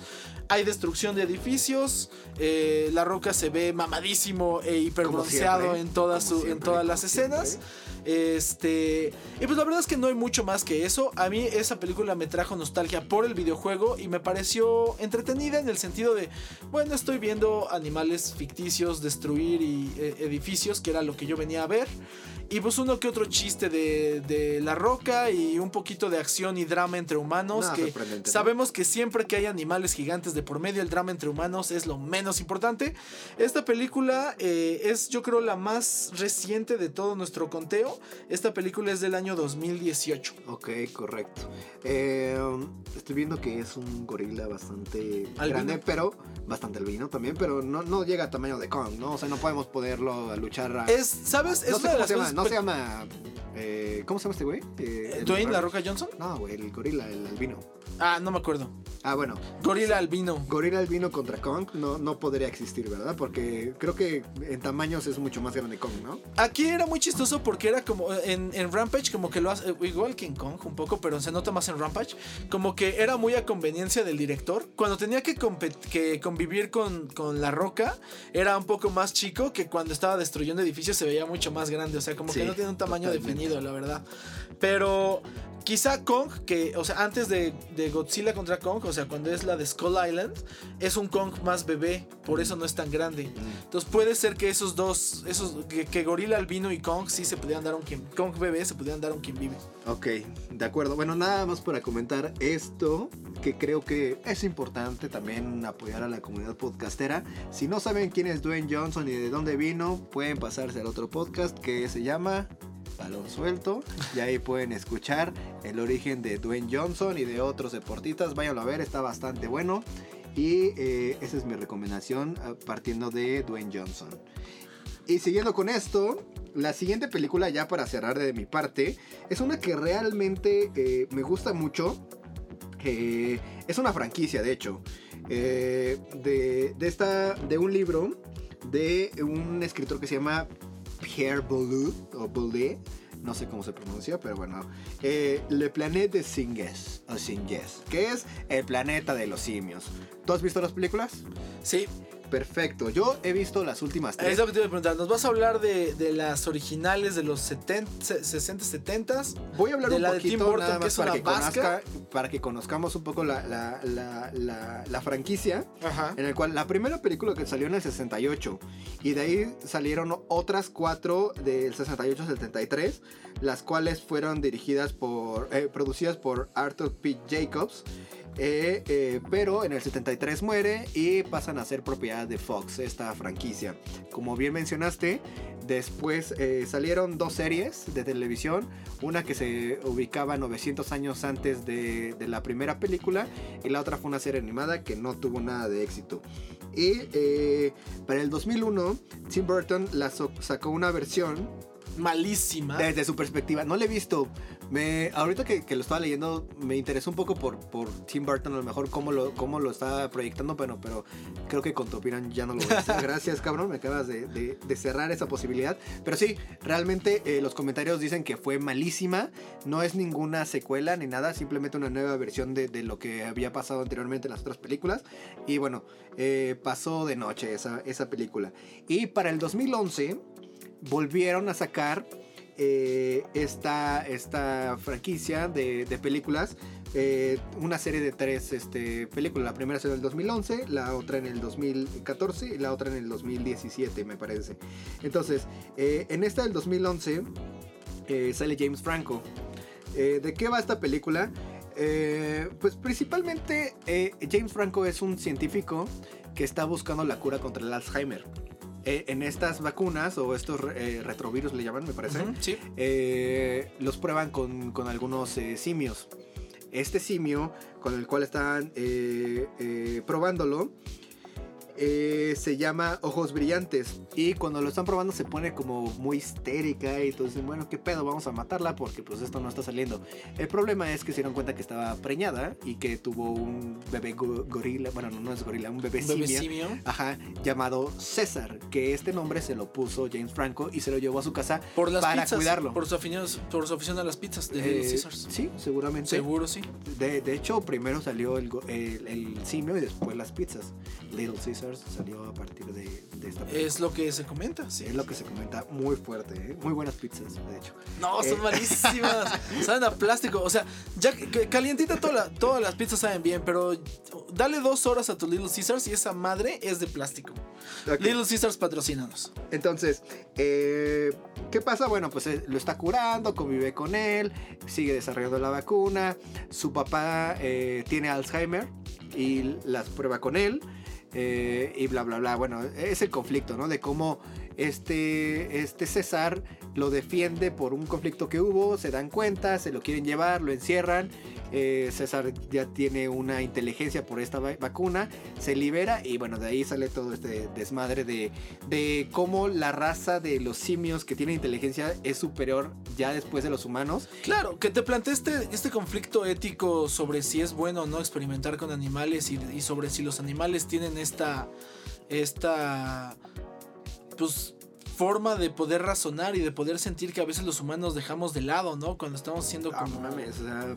Hay destrucción de edificios. eh, la Roca se ve mamadísimo e hiperbronceado en su- en todas las escenas. siempre. Este. Y pues la verdad es que no hay mucho más que eso. A mí esa película me trajo nostalgia por el videojuego y me pareció entretenida en el sentido de, bueno, estoy viendo animales ficticios destruir y, eh, edificios, que era lo que yo venía a ver. Y pues uno que otro chiste de, de la roca y un poquito de acción y drama entre humanos. Nada que sabemos que siempre que hay animales gigantes de por medio, el drama entre humanos es lo menos importante. Esta película eh, es, yo creo, la más reciente de todo nuestro conteo. Esta película es del año 2018. Ok, correcto. Eh, estoy viendo que es un gorila bastante Albino. grande, pero bastante albino también, pero no, no llega a tamaño de Kong, ¿no? O sea, no podemos poderlo a luchar a... Es, ¿sabes? Es no sé cómo se llama, cosas no pe- se llama... eh, ¿Cómo se llama este güey? Eh, ¿Dwayne La Roca Johnson? No, güey, el gorila, el albino. Ah, no me acuerdo. Ah, bueno, Gorila albino. gorila albino contra Kong no, no podría existir, ¿verdad? Porque creo que en tamaños es mucho más grande Kong, ¿no? Aquí era muy chistoso porque era como en, en Rampage, como que lo hace, igual que en Kong un poco, pero se nota más en Rampage, como que era muy a conveniencia del director. Cuando tenía que, que convivir con, con La Roca, era un poco más chico que cuando estaba destruyendo edificios se veía mucho más grande, o sea, como que no tiene un tamaño totalmente. definido, la verdad. Pero quizá Kong, que, o sea, antes de, de Godzilla contra Kong, o sea, cuando es la de Skull Island, es un Kong más bebé, por eso no es tan grande. Entonces puede ser que esos dos, esos, que, que Gorila Albino y Kong sí se pudieran dar un quien, Kong bebé se pudieran dar un quien vive. Ok, de acuerdo. Bueno, nada más para comentar esto, que creo que es importante también apoyar a la comunidad podcastera. Si no saben quién es Dwayne Johnson y de dónde vino, pueden pasarse al otro podcast que se llama Balón Suelto. Y ahí pueden escuchar el origen de Dwayne Johnson y de otros deportistas. Váyanlo a ver, está bastante bueno. Y eh, esa es mi recomendación ah, partiendo de Dwayne Johnson. Y siguiendo con esto, la siguiente película ya para cerrar de mi parte es una que realmente eh, me gusta mucho. Eh, es una franquicia, de hecho, de, de, esta, de un libro de un escritor que se llama Pierre Boulez, o Boulez, no sé cómo se pronuncia, pero bueno, eh, Le Planète de Singes, o Singes, que es el planeta de los simios. ¿Tú has visto las películas? Sí, Perfecto, yo he visto las últimas tres. es lo que te iba a preguntar. ¿Nos vas a hablar de, de las originales de los 70, 60, 70? Voy a hablar de un la de Tim poquito Burton, nada que más es para que, conozca, para que conozcamos un poco la, la, la, franquicia. Ajá. En el cual la primera película que salió en el 68 y de ahí salieron otras cuatro del 68 al 73, las cuales fueron dirigidas por, eh, producidas por Arthur P. Jacobs. Eh, eh, pero en el 73 muere y pasan a ser propiedad de Fox, esta franquicia. Como bien mencionaste, después eh, salieron dos series de televisión, una que se ubicaba 900 años antes de, de la primera película y la otra fue una serie animada que no tuvo nada de éxito. Y eh, para el 2001, Tim Burton la so- sacó una versión Malísima. desde su perspectiva. No la he visto. Me, ahorita que, que lo estaba leyendo, me interesó un poco por, por Tim Burton, a lo mejor cómo lo, cómo lo está proyectando, pero, pero creo que con tu opinión ya no lo voy a hacer. Gracias, cabrón. Me acabas de, de- de cerrar esa posibilidad. Pero sí, realmente eh, los comentarios dicen que fue malísima. No es ninguna secuela ni nada, simplemente una nueva versión de, de lo que había pasado anteriormente en las otras películas. Y bueno, eh, pasó de noche esa, esa película. Y para el 2011 volvieron a sacar eh, esta, esta franquicia de, películas. eh, una serie de tres este, películas. La primera salió en el 2011, la otra en el 2014 y la otra en el 2017, me parece. Entonces, eh, en esta del 2011 eh, sale James Franco. ¿De qué va esta película? Pues principalmente James Franco es un científico que está buscando la cura contra el Alzheimer. Eh, en estas vacunas o estos eh, retrovirus le llaman, me parece, sí. eh, los prueban con, con algunos simios. Este simio con el cual están probándolo eh, se llama Ojos Brillantes. Y cuando lo están probando se pone como muy histérica y entonces, bueno, ¿qué pedo? Vamos a matarla porque pues esto no está saliendo. El problema es que se dieron cuenta que estaba preñada y que tuvo un bebé go- gorila, bueno, no, no es gorila, un bebé, Bebé simio. simio. Ajá, llamado César, que este nombre se lo puso James Franco y se lo llevó a su casa Por las para pizzas. cuidarlo. Por su, afición, por su afición a las pizzas de Eh, Caesars. Sí, seguramente. Seguro, sí. De, de hecho, primero salió el, el- el simio y después las pizzas. Little Salió a partir de, de esta película. Es lo que se comenta, sí. Es lo que se comenta muy fuerte, ¿eh? muy buenas pizzas, de hecho. No, son Eh. malísimas. Saben a plástico. O sea, ya calientita toda la- todas las pizzas saben bien, pero dale dos horas a tu Little Caesars y esa madre es de plástico. Little Caesars patrocínanos. Entonces, eh, ¿qué pasa? Bueno, pues lo está curando, convive con él, sigue desarrollando la vacuna. Su papá tiene Alzheimer y las prueba con él. Eh, y bla, bla, bla. Bueno, es el conflicto, ¿no? De cómo este, este César lo defiende por un conflicto que hubo, se dan cuenta, se lo quieren llevar, lo encierran. eh, César ya tiene una inteligencia por esta va- vacuna, se libera y bueno, de ahí sale todo este desmadre de, de cómo la raza de los simios que tienen inteligencia es superior ya después de los humanos. Claro, que te plantea este, este conflicto ético sobre si es bueno o no experimentar con animales y, y sobre si los animales tienen esta. esta. Pues. forma de poder razonar y de poder sentir que a veces los humanos dejamos de lado, ¿no? Cuando estamos siendo Ah, como. mames, o sea,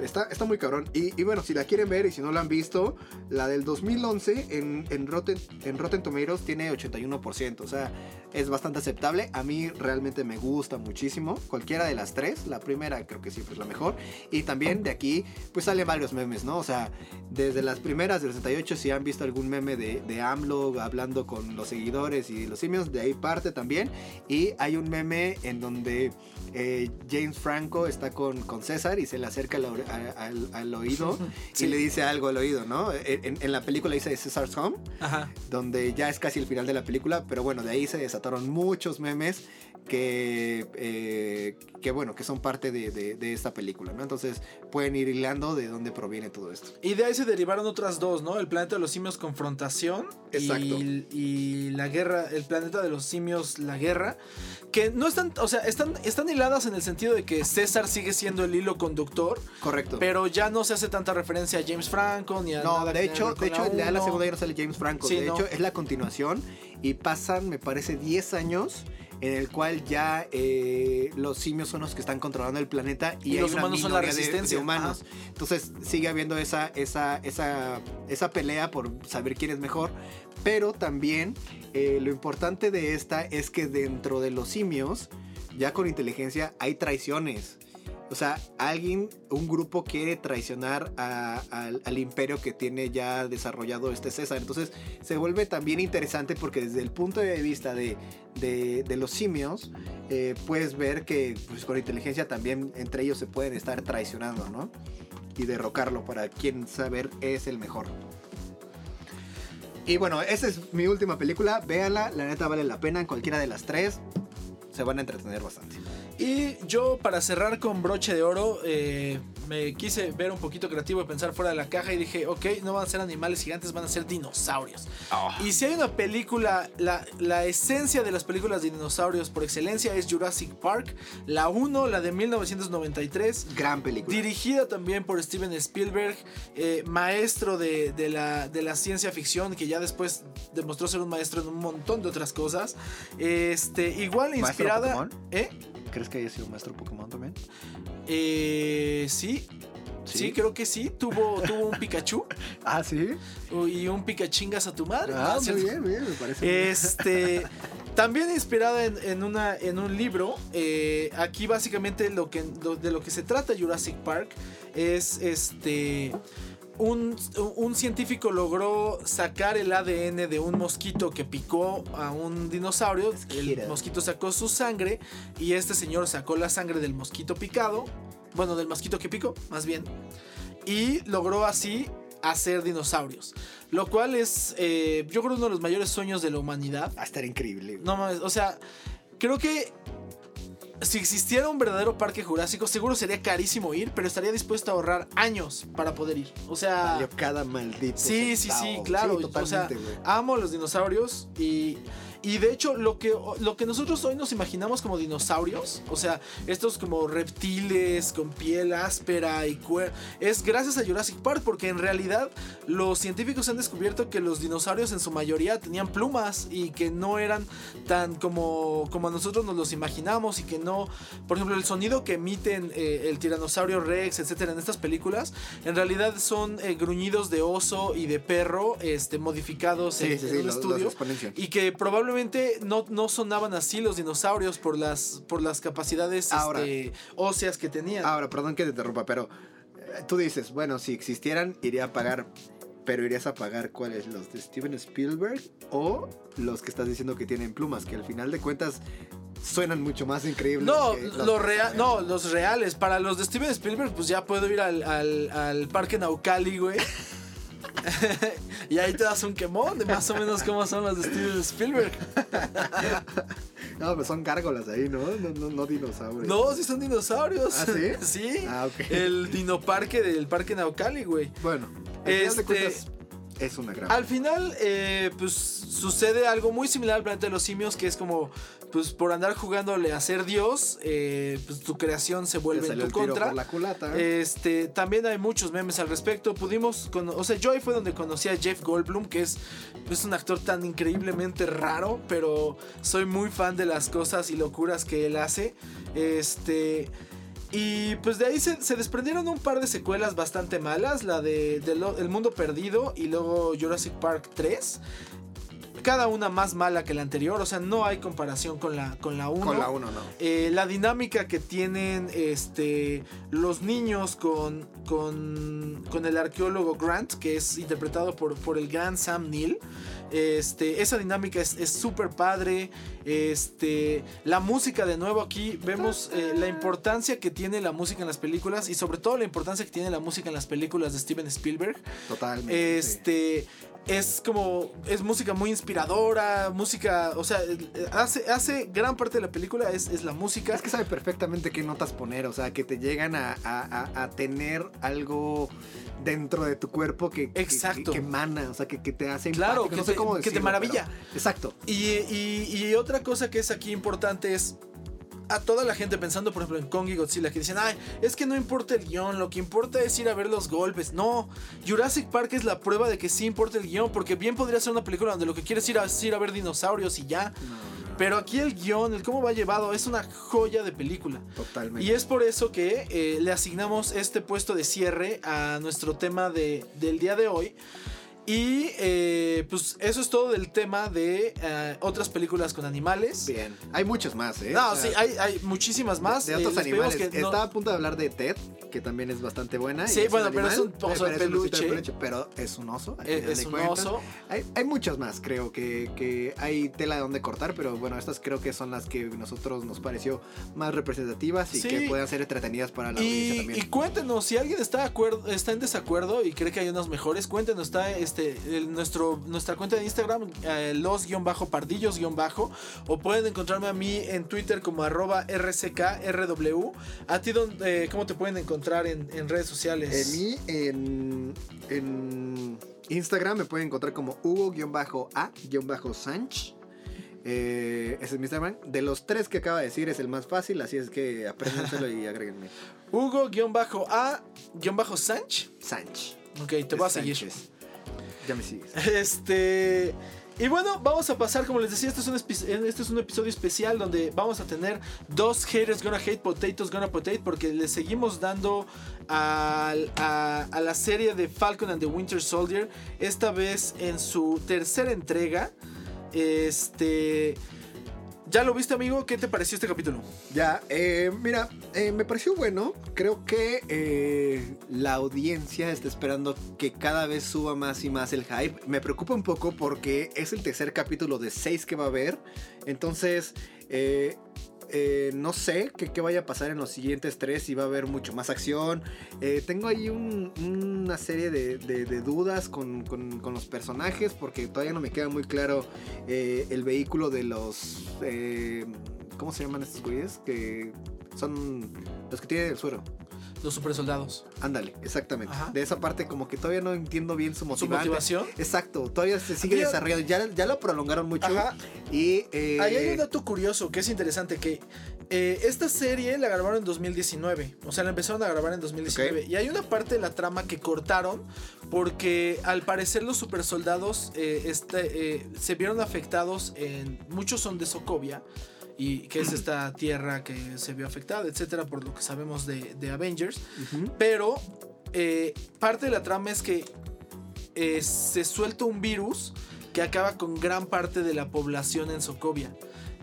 está, está muy cabrón. Y, y bueno, si la quieren ver y si no la han visto, la del 2011 en, en, Rotten, en Rotten Tomatoes tiene 81%. O sea, es bastante aceptable. A mí realmente me gusta muchísimo. Cualquiera de las tres. La primera creo que siempre es la mejor. Y también de aquí, pues salen varios memes, ¿no? O sea, desde las primeras del 68, si han visto algún meme de, de AMLO hablando con los seguidores y los simios, de ahí parte también. Y hay un meme en donde eh, James Franco está con, con César y se le acerca al, al- al oído Sí. y le dice algo al oído, ¿no? En, en la película dice César's Home, Ajá. donde ya es casi el final de la película, pero bueno, de ahí se desataron muchos memes que, eh, que bueno, que son parte de, de- de esta película, ¿no? Entonces pueden ir hilando de dónde proviene todo esto. Y de ahí se derivaron otras dos, ¿no? El planeta de los simios confrontación Exacto. y, y la guerra, el planeta de los simios la guerra, que no están, o sea, están, están hiladas en el sentido de que César sigue siendo el hilo conductor, Correcto. pero ya no se hace tanta referencia a James Franco ni a No, nada de hecho, de hecho, la uno. segunda ya no sale James Franco. Sí, de no. hecho, es la continuación y pasan, me parece, 10 años en el cual ya eh, los simios son los que están controlando el planeta y, los humanos son la de- resistencia, de humanos. Entonces sigue habiendo esa, esa, esa, esa pelea por saber quién es mejor. Pero también eh, lo importante de esta es que dentro de los simios, ya con inteligencia, hay traiciones. O sea, alguien, un grupo quiere traicionar al, imperio que tiene ya desarrollado este César. Entonces se vuelve también interesante porque desde el punto de vista de los simios, eh, puedes ver que pues, con inteligencia también entre ellos se pueden estar traicionando, ¿no? Y derrocarlo para quien saber es el mejor. Y bueno, esa es mi última película. Véanla, la neta vale la pena en cualquiera de las tres. Se van a entretener bastante. Y yo, para cerrar con broche de oro, eh, me quise ver un poquito creativo y pensar fuera de la caja y dije, ok, no van a ser animales gigantes, van a ser dinosaurios. Y si hay una película, la, la esencia de las películas de dinosaurios por excelencia es Jurassic Park, la 1, la de 1993. Gran película. Dirigida también por Steven Spielberg, eh, maestro de, de la, de la ciencia ficción, que ya después demostró ser un maestro en un montón de otras cosas. Este, igual ¿Maestro inspirada. ¿Eh? ¿Crees que haya sido maestro Pokémon también? Eh, sí. ¿Sí? ¿Sí? creo que sí. Tuvo, tuvo un Pikachu Ah, sí. y un Pikachingas a tu madre. Ah, ¿no? muy bien, bien, me parece. bien. Este. También inspirada en, en una, en un libro. eh, aquí básicamente lo que, lo- de lo que se trata Jurassic Park es este. Un, un científico logró sacar el ADN de un mosquito que picó a un dinosaurio. El mosquito sacó su sangre y este señor sacó la sangre del mosquito picado. Bueno, del mosquito que picó, más bien. Y logró así hacer dinosaurios. Lo cual es, eh, yo creo, uno de los mayores sueños de la humanidad. Va a estar increíble. No mames, o sea, creo que si existiera un verdadero parque jurásico, seguro sería carísimo ir, pero estaría dispuesto a ahorrar años para poder ir. O sea, Valió cada maldito. sí, sí, sí, claro. Sí, o sea, amo a los dinosaurios y, y de hecho lo que, lo que nosotros hoy nos imaginamos como dinosaurios, o sea, estos como reptiles con piel áspera y cuer es gracias a Jurassic Park porque en realidad los científicos han descubierto que los dinosaurios en su mayoría tenían plumas y que no eran tan como, como nosotros nos los imaginamos y que no, por ejemplo, el sonido que emiten eh, el tiranosaurio Rex, etcétera, en estas películas, en realidad son eh, gruñidos de oso y de perro este, modificados Sí, en, sí, en sí, un los- estudio. y que probablemente no, no sonaban así los dinosaurios por las, por las capacidades Ahora. este, óseas que tenían. Ahora, perdón que te interrumpa, pero eh, tú dices, bueno, si existieran, iría a pagar. Pero irías a pagar cuáles, los de Steven Spielberg o los que estás diciendo que tienen plumas, que al final de cuentas suenan mucho más increíbles. No, los no, reales. Para los de Steven Spielberg, pues ya puedo ir al, al, al parque Naucali, güey. y ahí te das un quemón de más o menos cómo son los de Steven Spielberg. No, pues son gárgolas ahí, ¿no? No, no, no dinosaurios. No, sí son dinosaurios. ¿Ah, sí? sí. Ah, ok. El dinoparque del parque Naucali, güey. Bueno, Este- de cuentas es una gran. Al final, eh, pues sucede algo muy similar al planeta de los simios, que es como, pues por andar jugándole a ser Dios, eh, pues tu creación se vuelve en tu el tiro contra. por la culata. Este, también hay muchos memes al respecto. Pudimos, cono- o sea, yo ahí fue donde conocí a Jeff Goldblum, que es, es un actor tan increíblemente raro, pero soy muy fan de las cosas y locuras que él hace. Este, y pues de ahí se, desprendieron un par de secuelas bastante malas, la de, El Mundo Perdido y luego Jurassic Park 3. Cada una más mala que la anterior, o sea, no hay comparación con la, con la 1. Con la 1 no. Eh, la dinámica que tienen este, los niños con, con, con el arqueólogo Grant, que es interpretado por, por el gran Sam Neill. Este, esa dinámica es es súper padre. Este, la música, de nuevo, aquí vemos eh, la importancia que tiene la música en las películas y sobre todo la importancia que tiene la música en las películas de Steven Spielberg. Totalmente. sí. Es como es música muy inspiradora, música, o sea, hace hace gran parte de la película es, es la música. Es que sabe perfectamente qué notas poner, o sea, que te llegan a, a- a- tener algo dentro de tu cuerpo que, Exacto. que, que emana, o sea, que, que te hace Claro, empático, que no sé te- cómo que te decirlo, maravilla. pero- exacto. Y, y- y otra cosa que es aquí importante es a toda la gente pensando, por ejemplo, en Kong y Godzilla, que dicen, ay, es que no importa el guion, lo que importa es ir a ver los golpes. No, Jurassic Park es la prueba de que sí importa el guion, porque bien podría ser una película donde lo que quieres ir a, es ir a ver dinosaurios y ya. Pero aquí el guion, el cómo va llevado, es una joya de película. Totalmente. Y es por eso que eh, le asignamos este puesto de cierre a nuestro tema de, del día de hoy. Y eh, pues eso es todo del tema de eh, otras películas con animales. Bien. Hay muchos más, ¿eh? No, O sea, sí, hay, hay muchísimas más. De Eh, otros animales. que no- Estaba a punto de hablar de Ted, que también es bastante buena. Sí, bueno, pero es un oso de peluche. Pero es un oso. es un cuentas. oso. Hay, hay muchas más, creo que, que hay tela de donde cortar, pero bueno, estas creo que son las que nosotros nos pareció más representativas y Sí. que pueden ser entretenidas para la audiencia también. y cuéntenos, si alguien está, de acuerdo, está en desacuerdo y cree que hay unas mejores, cuéntenos, está este, el- nuestro, nuestra cuenta de Instagram, eh, los-pardillos-bajo, o pueden encontrarme a mí en Twitter como arroba rckrw. ¿A ti dónde, eh, cómo te pueden encontrar en, en redes sociales? En mí, en, en Instagram me pueden encontrar como Hugo-A-Sanch. Eh, ese es mi Instagram. De los tres que acaba de decir es el más fácil, así es que apréndenselo y agréguenme. Hugo-A-Sanch. Sanch. Ok, te voy a seguir. Ya me sigues. Este. Y bueno, vamos a pasar, como les decía, este es, un este es un episodio especial donde vamos a tener dos haters gonna hate, potatoes gonna potate, porque le seguimos dando a, a la serie de Falcon and the Winter Soldier, esta vez en su tercera entrega. Este. ¿Ya lo viste, amigo? ¿Qué te pareció este capítulo? Ya, eh, mira, eh, me pareció bueno. Creo que eh, la audiencia está esperando que cada vez suba más y más el hype. Me preocupa un poco porque es el tercer capítulo de seis que va a haber. Entonces, eh, no sé qué, vaya a pasar en los siguientes tres, si va a haber mucho más acción. Eh, tengo ahí un- una serie de, dudas con los personajes porque todavía no me queda muy claro eh, el vehículo de los... eh, ¿Cómo se llaman estos güeyes? Que son los que tienen el suero. Los super soldados. Ándale, exactamente. Ajá. De esa parte como que todavía no entiendo bien su Su motivante. motivación. Exacto, todavía se sigue Había- desarrollando. Ya, ya lo prolongaron mucho. Ajá. Y... eh, Ahí hay un dato curioso que es interesante que eh, esta serie la grabaron en 2019, o sea, la empezaron a grabar en 2019 Ok. y hay una parte de la trama que cortaron porque al parecer los super soldados se vieron afectados en muchos son de Sokovia y que es esta tierra que se vio afectada, etcétera, por lo que sabemos de, de Avengers. Pero eh, parte de la trama es que eh, se suelta un virus que acaba con gran parte de la población en Sokovia.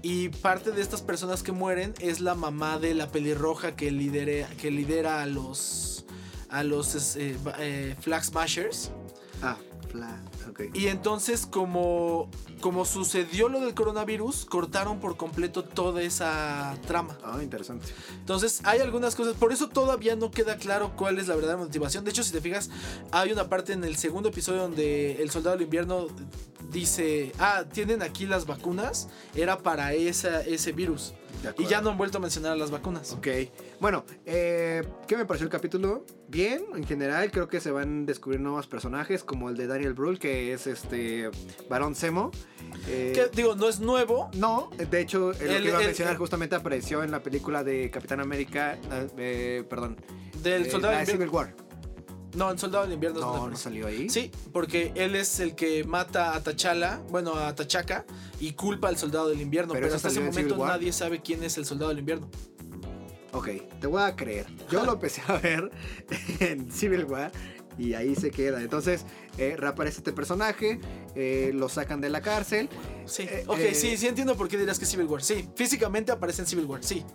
Y parte de estas personas que mueren es la mamá de la pelirroja que, lidere- que lidera a los, a los eh, eh, Flag Smashers. Ah, fla, Y entonces como, como sucedió lo del coronavirus, cortaron por completo toda esa trama. Ah, interesante. Entonces hay algunas cosas, por eso todavía no queda claro cuál es la verdadera motivación. De hecho, si te fijas, hay una parte en el segundo episodio donde el soldado del invierno dice, ah, tienen aquí las vacunas, era para esa, ese virus. Y ya no han vuelto a mencionar las vacunas. Ok. Bueno, eh, ¿qué me pareció el capítulo? Bien, en general creo que se van a descubrir nuevos personajes como el de Daniel Brühl, que es este Barón Zemo. Eh, Que digo, no es nuevo. No, de hecho, eh, lo El- que iba a el- mencionar el- justamente apareció en la película de Capitán América, eh, perdón, Del eh, soldado la. Civil War. No, el soldado del invierno es No, no aparece. salió ahí. Sí, porque él es el que mata a T'Challa, bueno, a T'Chaka, y culpa al soldado del invierno. Pero hasta ese en momento nadie sabe quién es el soldado del invierno. Ok, te voy a creer. Yo lo empecé a ver en Civil War y ahí se queda. Entonces, eh, reaparece este personaje, eh, lo sacan de la cárcel. Sí, Eh, ok, sí, sí entiendo por qué dirías que es Civil War. Sí, físicamente aparece en Civil War, sí.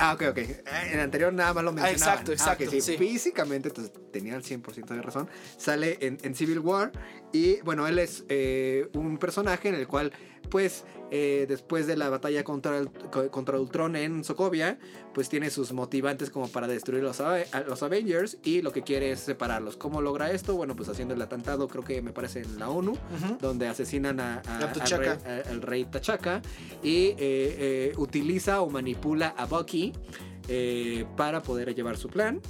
Ah, ok, ok. En el anterior nada más lo mencionaba. exacto, exacto, sí. sí. Físicamente, entonces tenía el 100% de razón. Sale en, en Civil War y, bueno, él es eh, un personaje en el cual, pues, eh, después de la batalla contra, el- co- contra Ultron en Sokovia, pues tiene sus motivantes como para destruir los, a los Avengers y lo que quiere es separarlos. ¿Cómo logra esto? Bueno, pues haciendo el atentado, creo que me parece en la ONU donde asesinan a, a- al, rey, a- al rey T'Chaka y eh, eh, utiliza o manipula a Bucky para poder llevar su plan.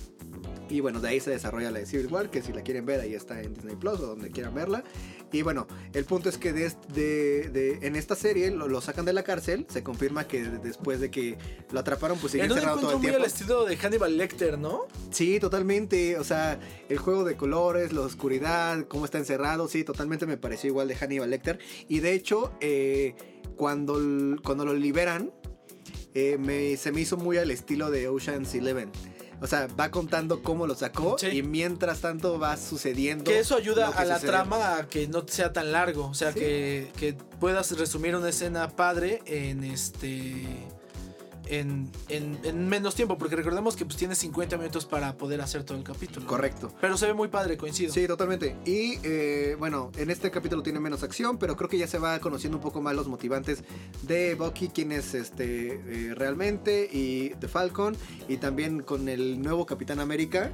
Y bueno, de ahí se desarrolla la de Civil War, que si la quieren ver, ahí está en Disney Plus o donde quieran verla. Y bueno, el punto es que de, de- de- en esta serie lo, lo sacan de la cárcel. Se confirma que después de que lo atraparon, pues sigue encerrado todo el tiempo. estilo de Hannibal Lecter, ¿no? Sí, totalmente. O sea, el juego de colores, la oscuridad, cómo está encerrado, sí, totalmente me pareció igual de Hannibal Lecter. Y de hecho, eh, cuando, cuando lo liberan, eh, me- se me hizo muy al estilo de Ocean's Eleven. O sea, va contando cómo lo sacó Sí. y mientras tanto va sucediendo. Que eso ayuda que a la sucede. trama a que no sea tan largo. O sea, Sí. que, que puedas resumir una escena padre en este. En, en- en menos tiempo. Porque recordemos que pues tienes 50 minutos para poder hacer todo el capítulo. Correcto. Pero se ve muy padre, coincido. Sí, totalmente. Y eh, bueno, en este capítulo tiene menos acción, pero creo que ya se va conociendo un poco más los motivantes de Bucky, quién es este eh, realmente, y de Falcon, y también con el nuevo Capitán América.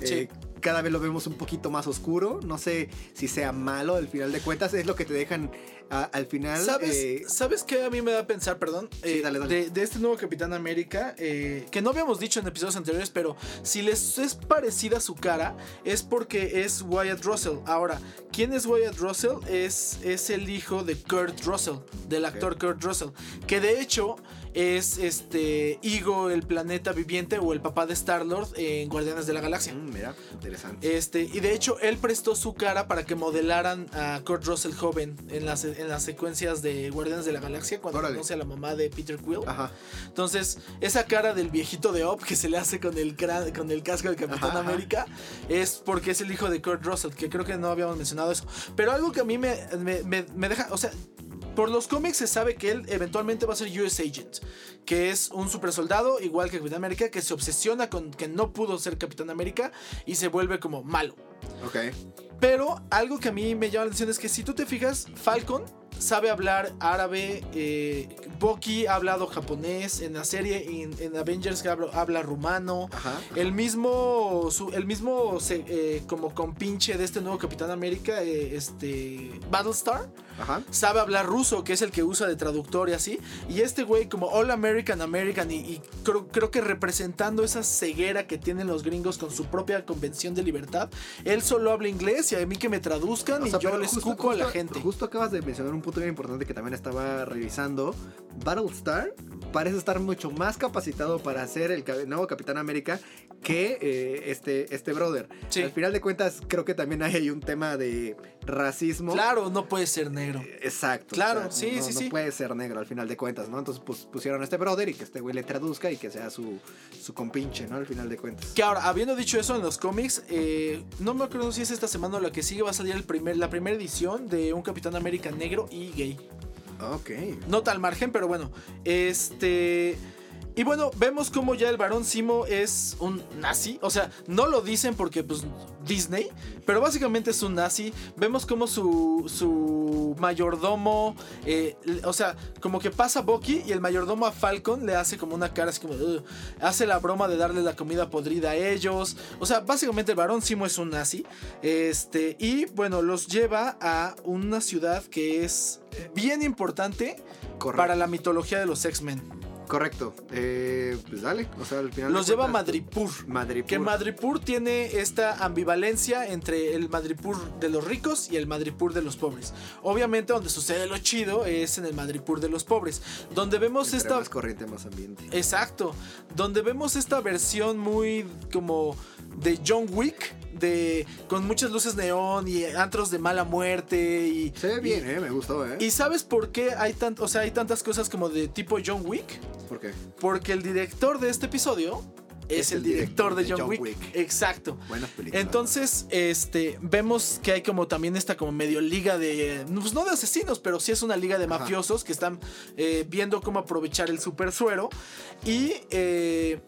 eh, Cada vez lo vemos un poquito más oscuro. No sé si sea malo al final de cuentas. Es lo que te dejan a- al final. ¿Sabes, eh, ¿Sabes qué a mí me da a pensar, perdón? Sí, Eh, dale, dale. De, de este nuevo Capitán América, eh, que no habíamos dicho en episodios anteriores, pero si les es parecida su cara, es porque es Wyatt Russell. Ahora, ¿quién es Wyatt Russell? Es, es el hijo de Kurt Russell, del actor Kurt Russell, que de hecho es este Igo, el planeta viviente, o el papá de Star-Lord en Guardianes de la Galaxia. mm, mira, interesante. Este, y de hecho, él prestó su cara para que modelaran a Kurt Russell joven en las, en las secuencias de Guardianes de la Galaxia, cuando Órale. conoce a la mamá de Peter Quill. Ajá. Entonces, esa cara del viejito de Op que se le hace con el, con el casco del Capitán Ajá, ajá. América es porque es el hijo de Kurt Russell, que creo que no habíamos mencionado eso. Pero algo que a mí me, me- me- me deja, o sea, por los cómics se sabe que él eventualmente va a ser US Agent, que es un super soldado, igual que Capitán América, que se obsesiona con que no pudo ser Capitán América y se vuelve como malo. Ok. Pero algo que a mí me llama la atención es que si tú te fijas, Falcon sabe hablar árabe, eh, Bucky ha hablado japonés en la serie, en, en Avengers habla, habla rumano. Ajá. El mismo, su- el mismo se- eh, como compinche de este nuevo Capitán América, eh, este Battlestar, Ajá. sabe hablar ruso, que es el que usa de traductor y así. Y este güey como All American American y, y creo, creo que representando esa ceguera que tienen los gringos con su propia convención de libertad, él solo habla inglés y a mí que me traduzcan O y sea, yo pero les cuco a la gente. Justo acabas de mencionar un punto bien importante que también estaba revisando. Battlestar parece estar mucho más capacitado para ser el nuevo Capitán América que eh, este, este brother. Sí. Al final de cuentas, creo que también hay un tema de racismo. Claro, no puede ser negro. Exacto. Claro, sí, no, sí, no sí. puede ser negro al final de cuentas, ¿no? Entonces pues, pusieron a este brother y que este güey le traduzca y que sea su, su compinche, ¿no? Al final de cuentas. Que ahora, habiendo dicho eso en los cómics, eh, no me acuerdo si es esta semana o la que sigue, va a salir el primer, la primera edición de un Capitán América negro y gay. Ok. Nota al margen, pero bueno. Este. Y bueno, vemos como ya el varón Simo es un nazi. O sea, no lo dicen porque, pues, Disney. Pero básicamente es un nazi. Vemos como su, su mayordomo. eh, o sea, como que pasa Bucky y el mayordomo a Falcon le hace como una cara así como. Hace la broma de darle la comida podrida a ellos. O sea, básicamente el varón Simo es un nazi. Este. Y bueno, los lleva a una ciudad que es bien importante Correcto. para la mitología de los X-Men. Correcto. Eh, pues dale. O sea, al final. Los lleva a Madripur. Madripur. Que Madripur tiene esta ambivalencia entre el Madripur de los ricos y el Madripur de los pobres. Obviamente donde sucede lo chido es en el Madripur de los pobres. Donde vemos Entre esta... más corriente, más ambiente. Exacto. Donde vemos esta versión muy como de John Wick. De, con muchas luces neón y antros de mala muerte y... Se ve bien, ¿eh? Me gustó, ¿eh? ¿Y sabes por qué hay, tant o sea, hay tantas cosas como de tipo John Wick? ¿Por qué? Porque el director de este episodio es, el director de John, Wick. Exacto. Buenas películas. Entonces, este, vemos que hay como también esta como medio liga de, pues no de asesinos, pero sí es una liga de Ajá. mafiosos que están eh, viendo cómo aprovechar el super suero y eh,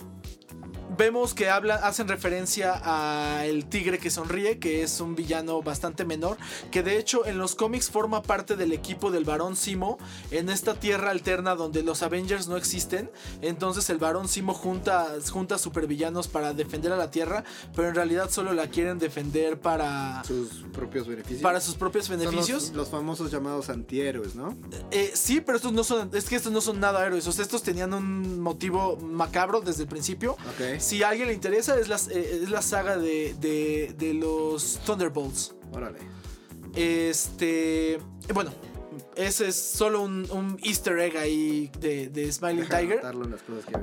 vemos que habla, hacen referencia a el tigre que sonríe, que es un villano bastante menor, que de hecho en los cómics forma parte del equipo del varón Simo en esta tierra alterna donde los Avengers no existen. Entonces el varón Simo junta, junta supervillanos para defender a la tierra, pero en realidad solo la quieren defender para, Sus propios beneficios. para sus propios Son beneficios. Los, los famosos llamados antihéroes, ¿no? Eh, sí, pero estos no son, es que estos no son nada héroes. O sea, estos tenían un motivo macabro desde el principio. Ok. Si a alguien le interesa, es la, eh, es la saga de, de, de los Thunderbolts. Órale. Este. Bueno, ese es solo un, un easter egg ahí de, de Smiling Tiger. las cosas que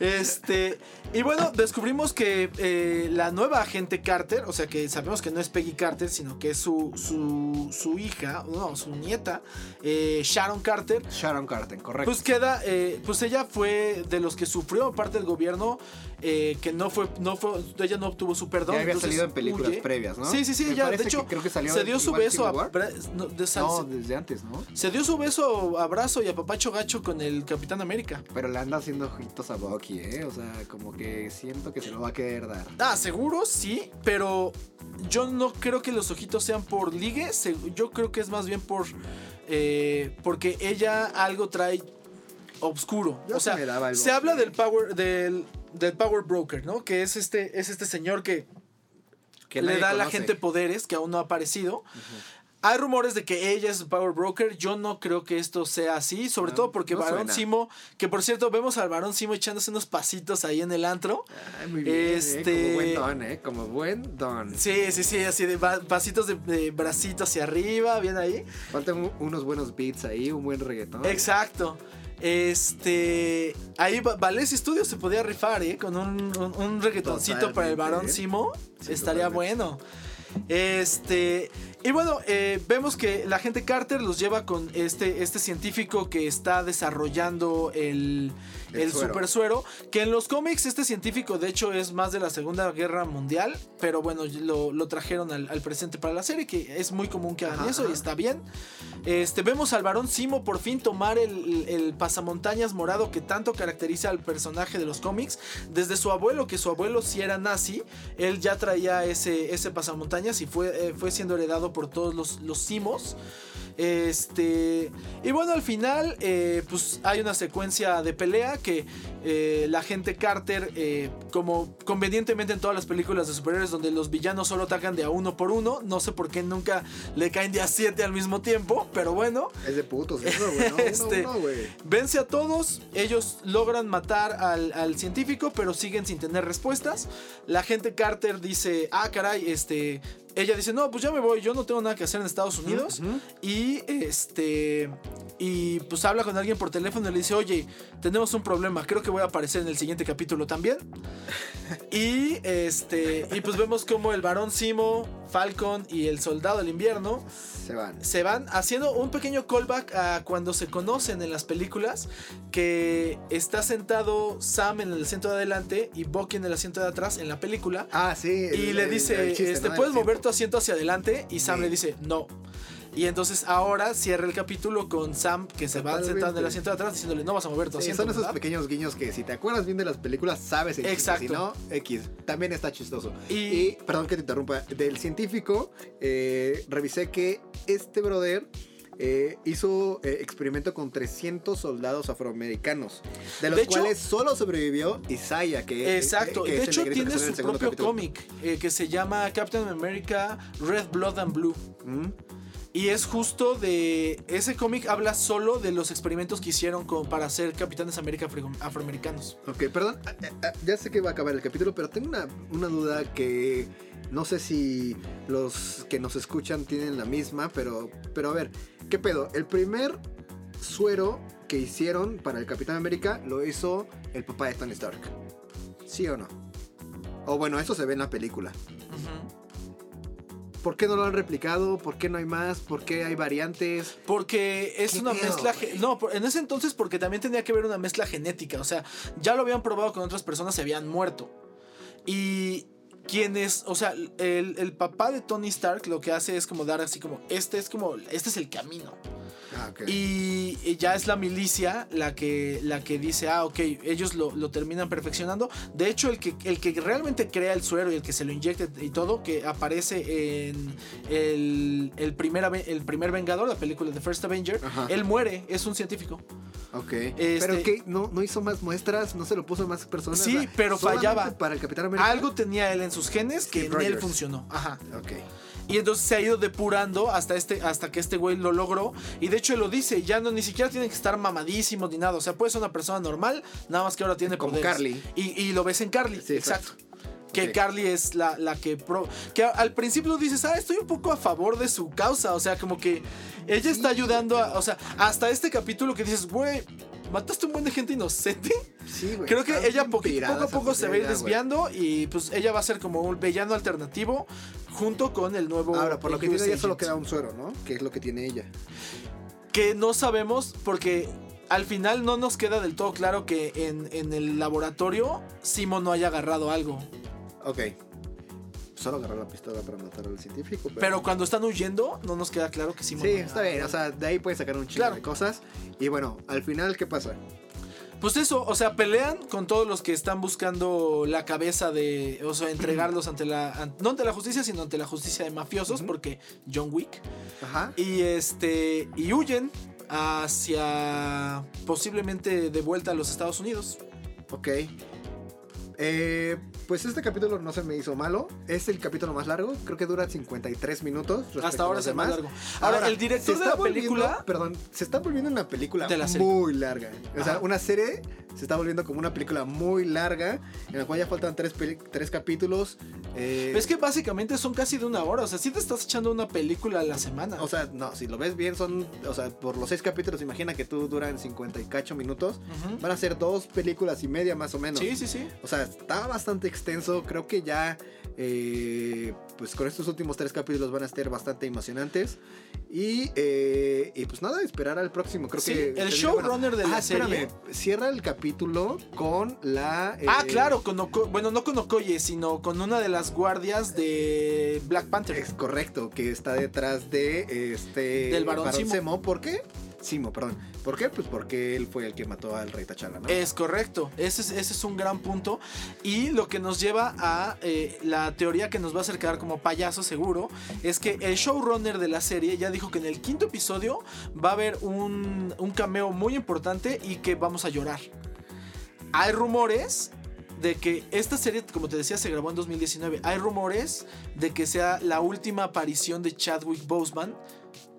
Este. Y bueno, descubrimos que eh, la nueva agente Carter, o sea que sabemos que no es Peggy Carter, sino que es su, su, su hija, no, su nieta, eh, Sharon Carter. Sharon Carter, correcto. Pues queda, eh, pues ella fue de los que sufrió parte del gobierno, eh, que no fue, no fue, ella no obtuvo su perdón. ya había entonces salido en películas huye. previas, ¿no? Sí, sí, sí, Me ya, de hecho, que creo que salió se dio su beso a, no, de- No, desde antes, ¿no? se dio su beso, abrazo y a papacho gacho con el Capitán América. Pero le anda haciendo ojitos a Bucky, ¿eh? O sea, como que siento que se lo va a querer dar. Ah, seguro sí, pero yo no creo que los ojitos sean por ligue, yo creo que es más bien por eh, porque ella algo trae obscuro. O se sea, se habla del power del, del power broker, ¿no? Que es este es este señor que, Que le da a la gente poderes que aún no ha aparecido. Hay rumores de que ella es Power Broker. Yo no creo que esto sea así. Sobre No, todo porque no Barón. Simo, que por cierto, vemos al Barón Simo echándose unos pasitos ahí en el antro. Ay, muy bien, ¿eh? Este- Como buen don, ¿eh? Como buen don. Sí, sí, sí, así de pasitos de, de bracito hacia arriba, bien ahí. Faltan un- unos buenos beats ahí, un buen reggaetón. Exacto. Este. Ahí Va- Valesi Studios se podía rifar, ¿eh? Con un, un, un reggaetoncito Totalmente, para el varón ¿eh? Simo. Sí, estaría totalmente. bueno. Este. Y bueno, eh, vemos que la gente Carter los lleva con este, este científico que está desarrollando el, El suero. super suero. Que en los cómics este científico de hecho es más de la Segunda Guerra Mundial. Pero bueno, lo, lo trajeron al, al presente para la serie. Que es muy común que hagan Ajá, eso y está bien. Este, vemos al varón Simo por fin tomar el, el pasamontañas morado que tanto caracteriza al personaje de los cómics. Desde su abuelo, que su abuelo sí era nazi, él ya traía ese, ese pasamontañas y fue, eh, fue siendo heredado por todos los, los Simos. Este. Y bueno, al final, eh, pues hay una secuencia de pelea que eh, la gente Carter, eh, como convenientemente en todas las películas de superhéroes, donde los villanos solo atacan de a uno por uno, no sé por qué nunca le caen de a siete al mismo tiempo, pero bueno. Es de putos eso, güey. No, Este- güey. Vence a todos, ellos logran matar al, al científico, pero siguen sin tener respuestas. La gente Carter dice, ah, caray, este... Ella dice, no, pues ya me voy, yo no tengo nada que hacer en Estados Unidos. Y este... Y pues habla con alguien por teléfono y le dice, oye, tenemos un problema, creo que voy a aparecer en el siguiente capítulo también. y este... Y pues vemos como el varón Simo, Falcon y el soldado del invierno Se van. se van haciendo un pequeño callback a cuando se conocen en las películas que está sentado Sam en el asiento de adelante y Bucky en el asiento de atrás en la película Ah, sí. y el- le dice el chiste, este ¿no? puedes mover tu asiento hacia adelante y Sam Sí. le dice no y entonces ahora cierra el capítulo con Sam que se va sentado en el asiento de atrás diciéndole no vas a mover tu Sí, asiento son esos ¿verdad?". pequeños guiños que si te acuerdas bien de las películas, sabes el Exacto. Si no, X. También está chistoso. Y- Y, perdón que te interrumpa, del científico, eh, revisé que este brother eh, hizo eh, experimento con 300 soldados afroamericanos, de los De hecho- cuales solo sobrevivió Isaiah, que Exacto, que de es el hecho que tiene su el propio cómic eh, que se llama Captain America Red Blood and Blue Mm. Y es justo de. Ese cómic habla solo de los experimentos que hicieron con- para ser Capitanes América afro- afroamericanos. Ok, perdón, ah, ah, ah, ya sé que va a acabar el capítulo, pero tengo una, una duda que no sé si los que nos escuchan tienen la misma, pero, pero a ver, ¿qué pedo? El primer suero que hicieron para el Capitán América lo hizo el papá de Tony Stark. ¿Sí o no? O bueno, eso se ve en la película. ¿Por qué no lo han replicado? ¿Por qué no hay más? ¿Por qué hay variantes? Porque es ¿Qué una mezcla. ge- No, en ese entonces, porque también tenía que ver una mezcla genética. O sea, ya lo habían probado con otras personas y habían muerto. Y quienes. O sea, el, el papá de Tony Stark lo que hace es como dar así como. Este es como. Este es el camino. Ah. Y y ya es la milicia la que, la que dice, ah, ok, ellos lo, lo terminan perfeccionando. De hecho, el que, el que realmente crea el suero y el que se lo inyecta y todo, que aparece en el, el, primer, el primer Vengador, la película de First Avenger, Ajá. él muere, es un científico. Ok. Este- ¿Pero qué? ¿No, ¿No hizo más muestras? ¿No se lo puso a más personas? Sí, pero fallaba. Para el Capitán América. Algo tenía él en sus genes que en él funcionó. Ajá. Ok. Y entonces se ha ido depurando hasta, este, hasta que este güey lo logró. Y de hecho él lo dice, ya no ni siquiera tiene que estar mamadísimo ni nada. O sea, puede ser una persona normal, nada más que ahora tiene Como poderes. Carly. Y, y lo ves en Carly, Sí, exacto. exacto. Que. Carly es la, la que... pro- que al principio dices, ah, estoy un poco a favor de su causa. O sea, como que ella está ayudando a... O sea, hasta este capítulo que dices, güey, mataste un buen de gente inocente. Sí, güey. Creo que ella pirada poco a poco se va a ir desviando y pues ella va a ser como un villano alternativo junto con el nuevo... Ahora, por lo que US ya solo queda un suero, ¿no? Que es lo que tiene ella. Que no sabemos porque al final no nos queda del todo claro que en, en el laboratorio Simo no haya agarrado algo. Ok. Solo agarró la pistola para matar al científico. Pero, Pero cuando están huyendo no nos queda claro que Simo Sí, no está bien. O sea, de ahí puedes sacar un chingo Claro. de cosas. Y bueno, al final, ¿qué pasa? Pues eso, o sea, pelean con todos los que están buscando la cabeza de, o sea, entregarlos ante la, no ante la justicia, sino ante la justicia de mafiosos, porque John Wick. Ajá. Y este, y huyen hacia posiblemente de vuelta a los Estados Unidos. Ok. Eh, pues este capítulo no se me hizo malo. Es el capítulo más largo. Creo que dura 53 minutos. Hasta ahora es el más largo. Ahora, el director de la película- Perdón, se está volviendo una película De la serie. muy larga. O sea, Ajá. una serie se está volviendo como una película muy larga. En la cual ya faltan tres, tres capítulos. eh, Es que básicamente son casi de una hora, o sea, si te estás echando una película a la semana. O sea, no, si lo ves bien, son. O sea, por los seis capítulos, imagina que tú duran 50 y cacho minutos. Van a ser dos películas y media más o menos. Sí, sí, sí. O sea, está bastante extenso. Creo que ya. eh, pues con estos últimos tres capítulos van a estar bastante emocionantes. Y, eh, y pues nada, esperar al próximo. Creo Sí, que. el showrunner de la serie- Cierra el capítulo con la. Ah, eh, claro, con Oko- bueno, no con Okoye, sino con una de las guardias de Black Panther. Es correcto, que está detrás de este. Del Barón Simo. Simo. ¿Por qué? Simo, perdón. ¿Por qué? Pues porque él fue el que mató al rey T'Challa, ¿no? Es correcto, ese es, un gran punto y lo que nos lleva a eh, la teoría que nos va a hacer quedar como payaso seguro es que el showrunner de la serie ya dijo que en el quinto episodio va a haber un, un cameo muy importante y que vamos a llorar. Hay rumores de que esta serie, como te decía, se grabó en 2019. Hay rumores de que sea la última aparición de Chadwick Boseman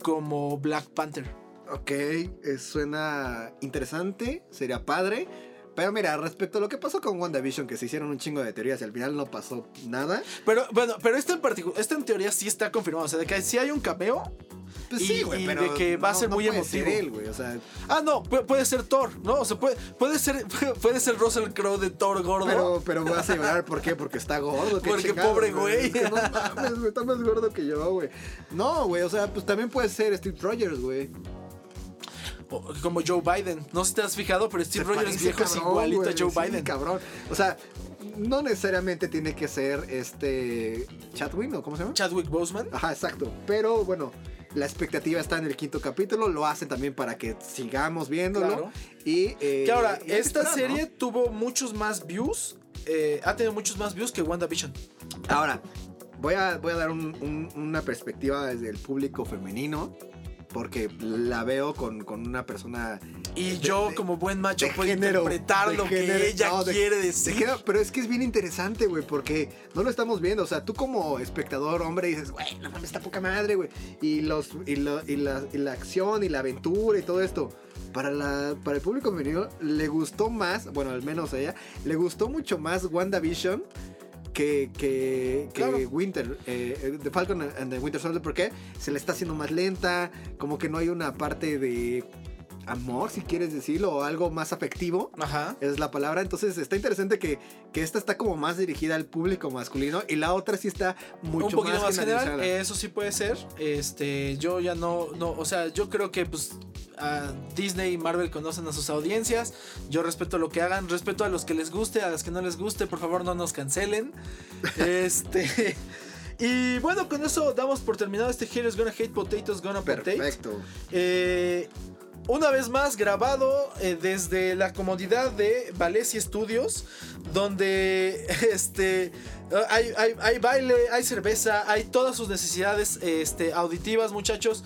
como Black Panther. Ok, eh, suena interesante, sería padre. Pero mira, respecto a lo que pasó con WandaVision, que se hicieron un chingo de teorías y al final no pasó nada. Pero bueno, pero este en particular, este en teoría sí está confirmado, o sea, de que sí hay un cameo. Pues Y- sí, güey, pero. de que va a ser muy puede ser emotivo. él, güey, o sea. Ah, no, pu- puede ser Thor, ¿no? O sea, puede, puede ser puede ser Russell Crowe de Thor gordo. Pero, pero vas a llorar, ¿por qué? Porque está gordo. Porque chingados, pobre güey. Es que no mames, güey, está más gordo que yo, güey. No, güey, o sea, pues también puede ser Steve Rogers, güey. Como Joe Biden. No sé si te has fijado, pero Steve Se Rogers viejo es igualito a Joe sí, Biden. cabrón. O sea, no necesariamente tiene que ser este. Chadwin, ¿o cómo se llama? Chadwick Boseman. Ajá, exacto. Pero bueno, la expectativa está en el quinto capítulo. Lo hacen también para que sigamos viéndolo. Claro. Y. eh, Que ahora, y esta esperar, serie ¿no? tuvo muchos más views. eh, ha tenido muchos más views que WandaVision. Ahora, voy a, voy a dar un- un- una perspectiva desde el público femenino. Porque la veo con, con una persona. Y de- yo, de- como buen macho, puedo género, interpretar lo género, que ella no, de- quiere de decir. género, pero es que es bien interesante, güey, porque no lo estamos viendo. O sea, tú como espectador, hombre, dices, güey, no mames, está poca madre, güey. Y, los, y, lo- y la, y la acción y la aventura y todo esto. Para, la, para el público femenino le gustó más, bueno, al menos a ella, le gustó mucho más WandaVision que, que, que Claro. Winter, eh, eh, The Falcon and the Winter Soldier, porque se le está haciendo más lenta, como que no hay una parte de amor, si quieres decirlo, o algo más afectivo. Ajá. Es la palabra, entonces está interesante que, que esta está como más dirigida al público masculino y la otra sí está mucho un poquito más, general, eso sí puede ser. Este, yo ya no, no, o sea, yo creo que pues a Disney y Marvel conocen a sus audiencias. Yo respeto lo que hagan, respeto a los que les guste, a los que no les guste, por favor no nos cancelen. este. Y bueno, con eso damos por terminado este Heroes Gonna Hate Potatoes Gonna Potate. Perfecto. Eh, una vez más grabado eh, desde la comodidad de Valesi Studios, donde este, hay, hay- hay baile, hay cerveza, hay todas sus necesidades este, auditivas, muchachos.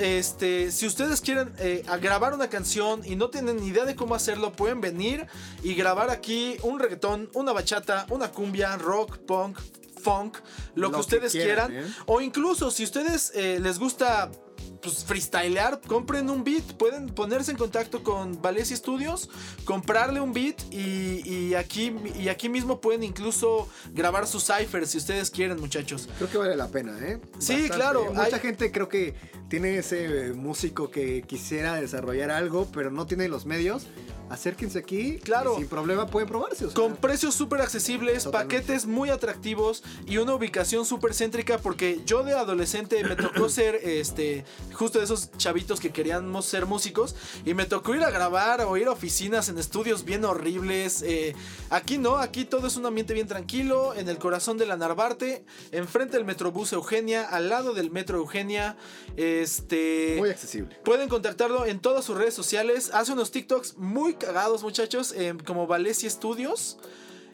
Este, si ustedes quieren eh, grabar una canción y no tienen ni idea de cómo hacerlo, pueden venir y grabar aquí un reggaetón, una bachata, una cumbia, rock, punk, funk, lo, que Lo que ustedes quieran, quieran. ¿eh? O incluso si ustedes les gusta pues, freestylear, compren un beat, pueden ponerse en contacto con Valesi Studios, comprarle un beat y, y aquí, y aquí mismo pueden incluso grabar sus ciphers si ustedes quieren, muchachos. Creo que vale la pena, ¿eh? Sí, claro, Mucha hay- gente creo que tiene ese músico que quisiera desarrollar algo, pero no tiene los medios. Acérquense aquí. Claro. y sin problema pueden probarse. o sea. Con precios súper accesibles, Totalmente. paquetes muy atractivos y una ubicación súper céntrica porque yo de adolescente me tocó ser este justo de esos chavitos que queríamos ser músicos y me tocó ir a grabar o ir a oficinas en estudios bien horribles. eh, aquí no, aquí todo es un ambiente bien tranquilo, en el corazón de la Narvarte, enfrente del Metrobús Eugenia, al lado del Metro Eugenia. Este... Muy accesible. Pueden contactarlo en todas sus redes sociales. Hace unos TikToks muy cagados, muchachos, como Valesi Studios.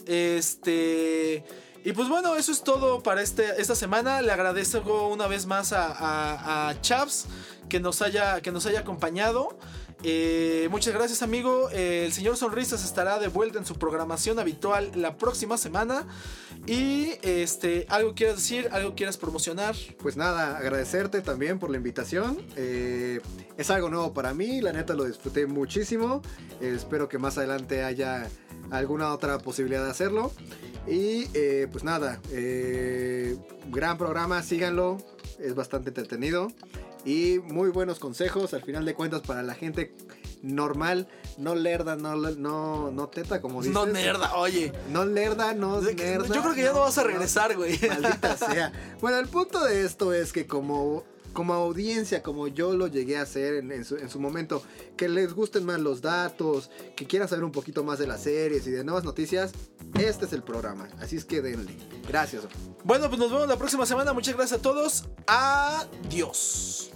Este. Y pues bueno, eso es todo para este, esta semana. Le agradezco una vez más a, Chaps que nos haya, que nos haya acompañado. Eh, muchas gracias, amigo. Eh, el señor Sonrisas estará de vuelta en su programación habitual la próxima semana. Y este, algo quieras decir, algo quieras promocionar. Pues nada, agradecerte también por la invitación. Eh, es algo nuevo para mí, la neta lo disfruté muchísimo. Eh, espero que más adelante haya alguna otra posibilidad de hacerlo. Y pues nada, gran programa, síganlo, es bastante entretenido. Y muy buenos consejos, al final de cuentas, para la gente normal, no lerda, no, no, no teta, como dices. No nerda, oye. No lerda, no nerda. Yo creo que ya no vas a regresar, güey. Maldita sea. Bueno, el punto de esto es que como como audiencia, como yo lo llegué a hacer en, su, su, momento, que les gusten más los datos, que quieran saber un poquito más de las series y de nuevas noticias, este es el programa. Así es que denle. Gracias. Bueno, pues nos vemos la próxima semana. Muchas gracias a todos. Adiós.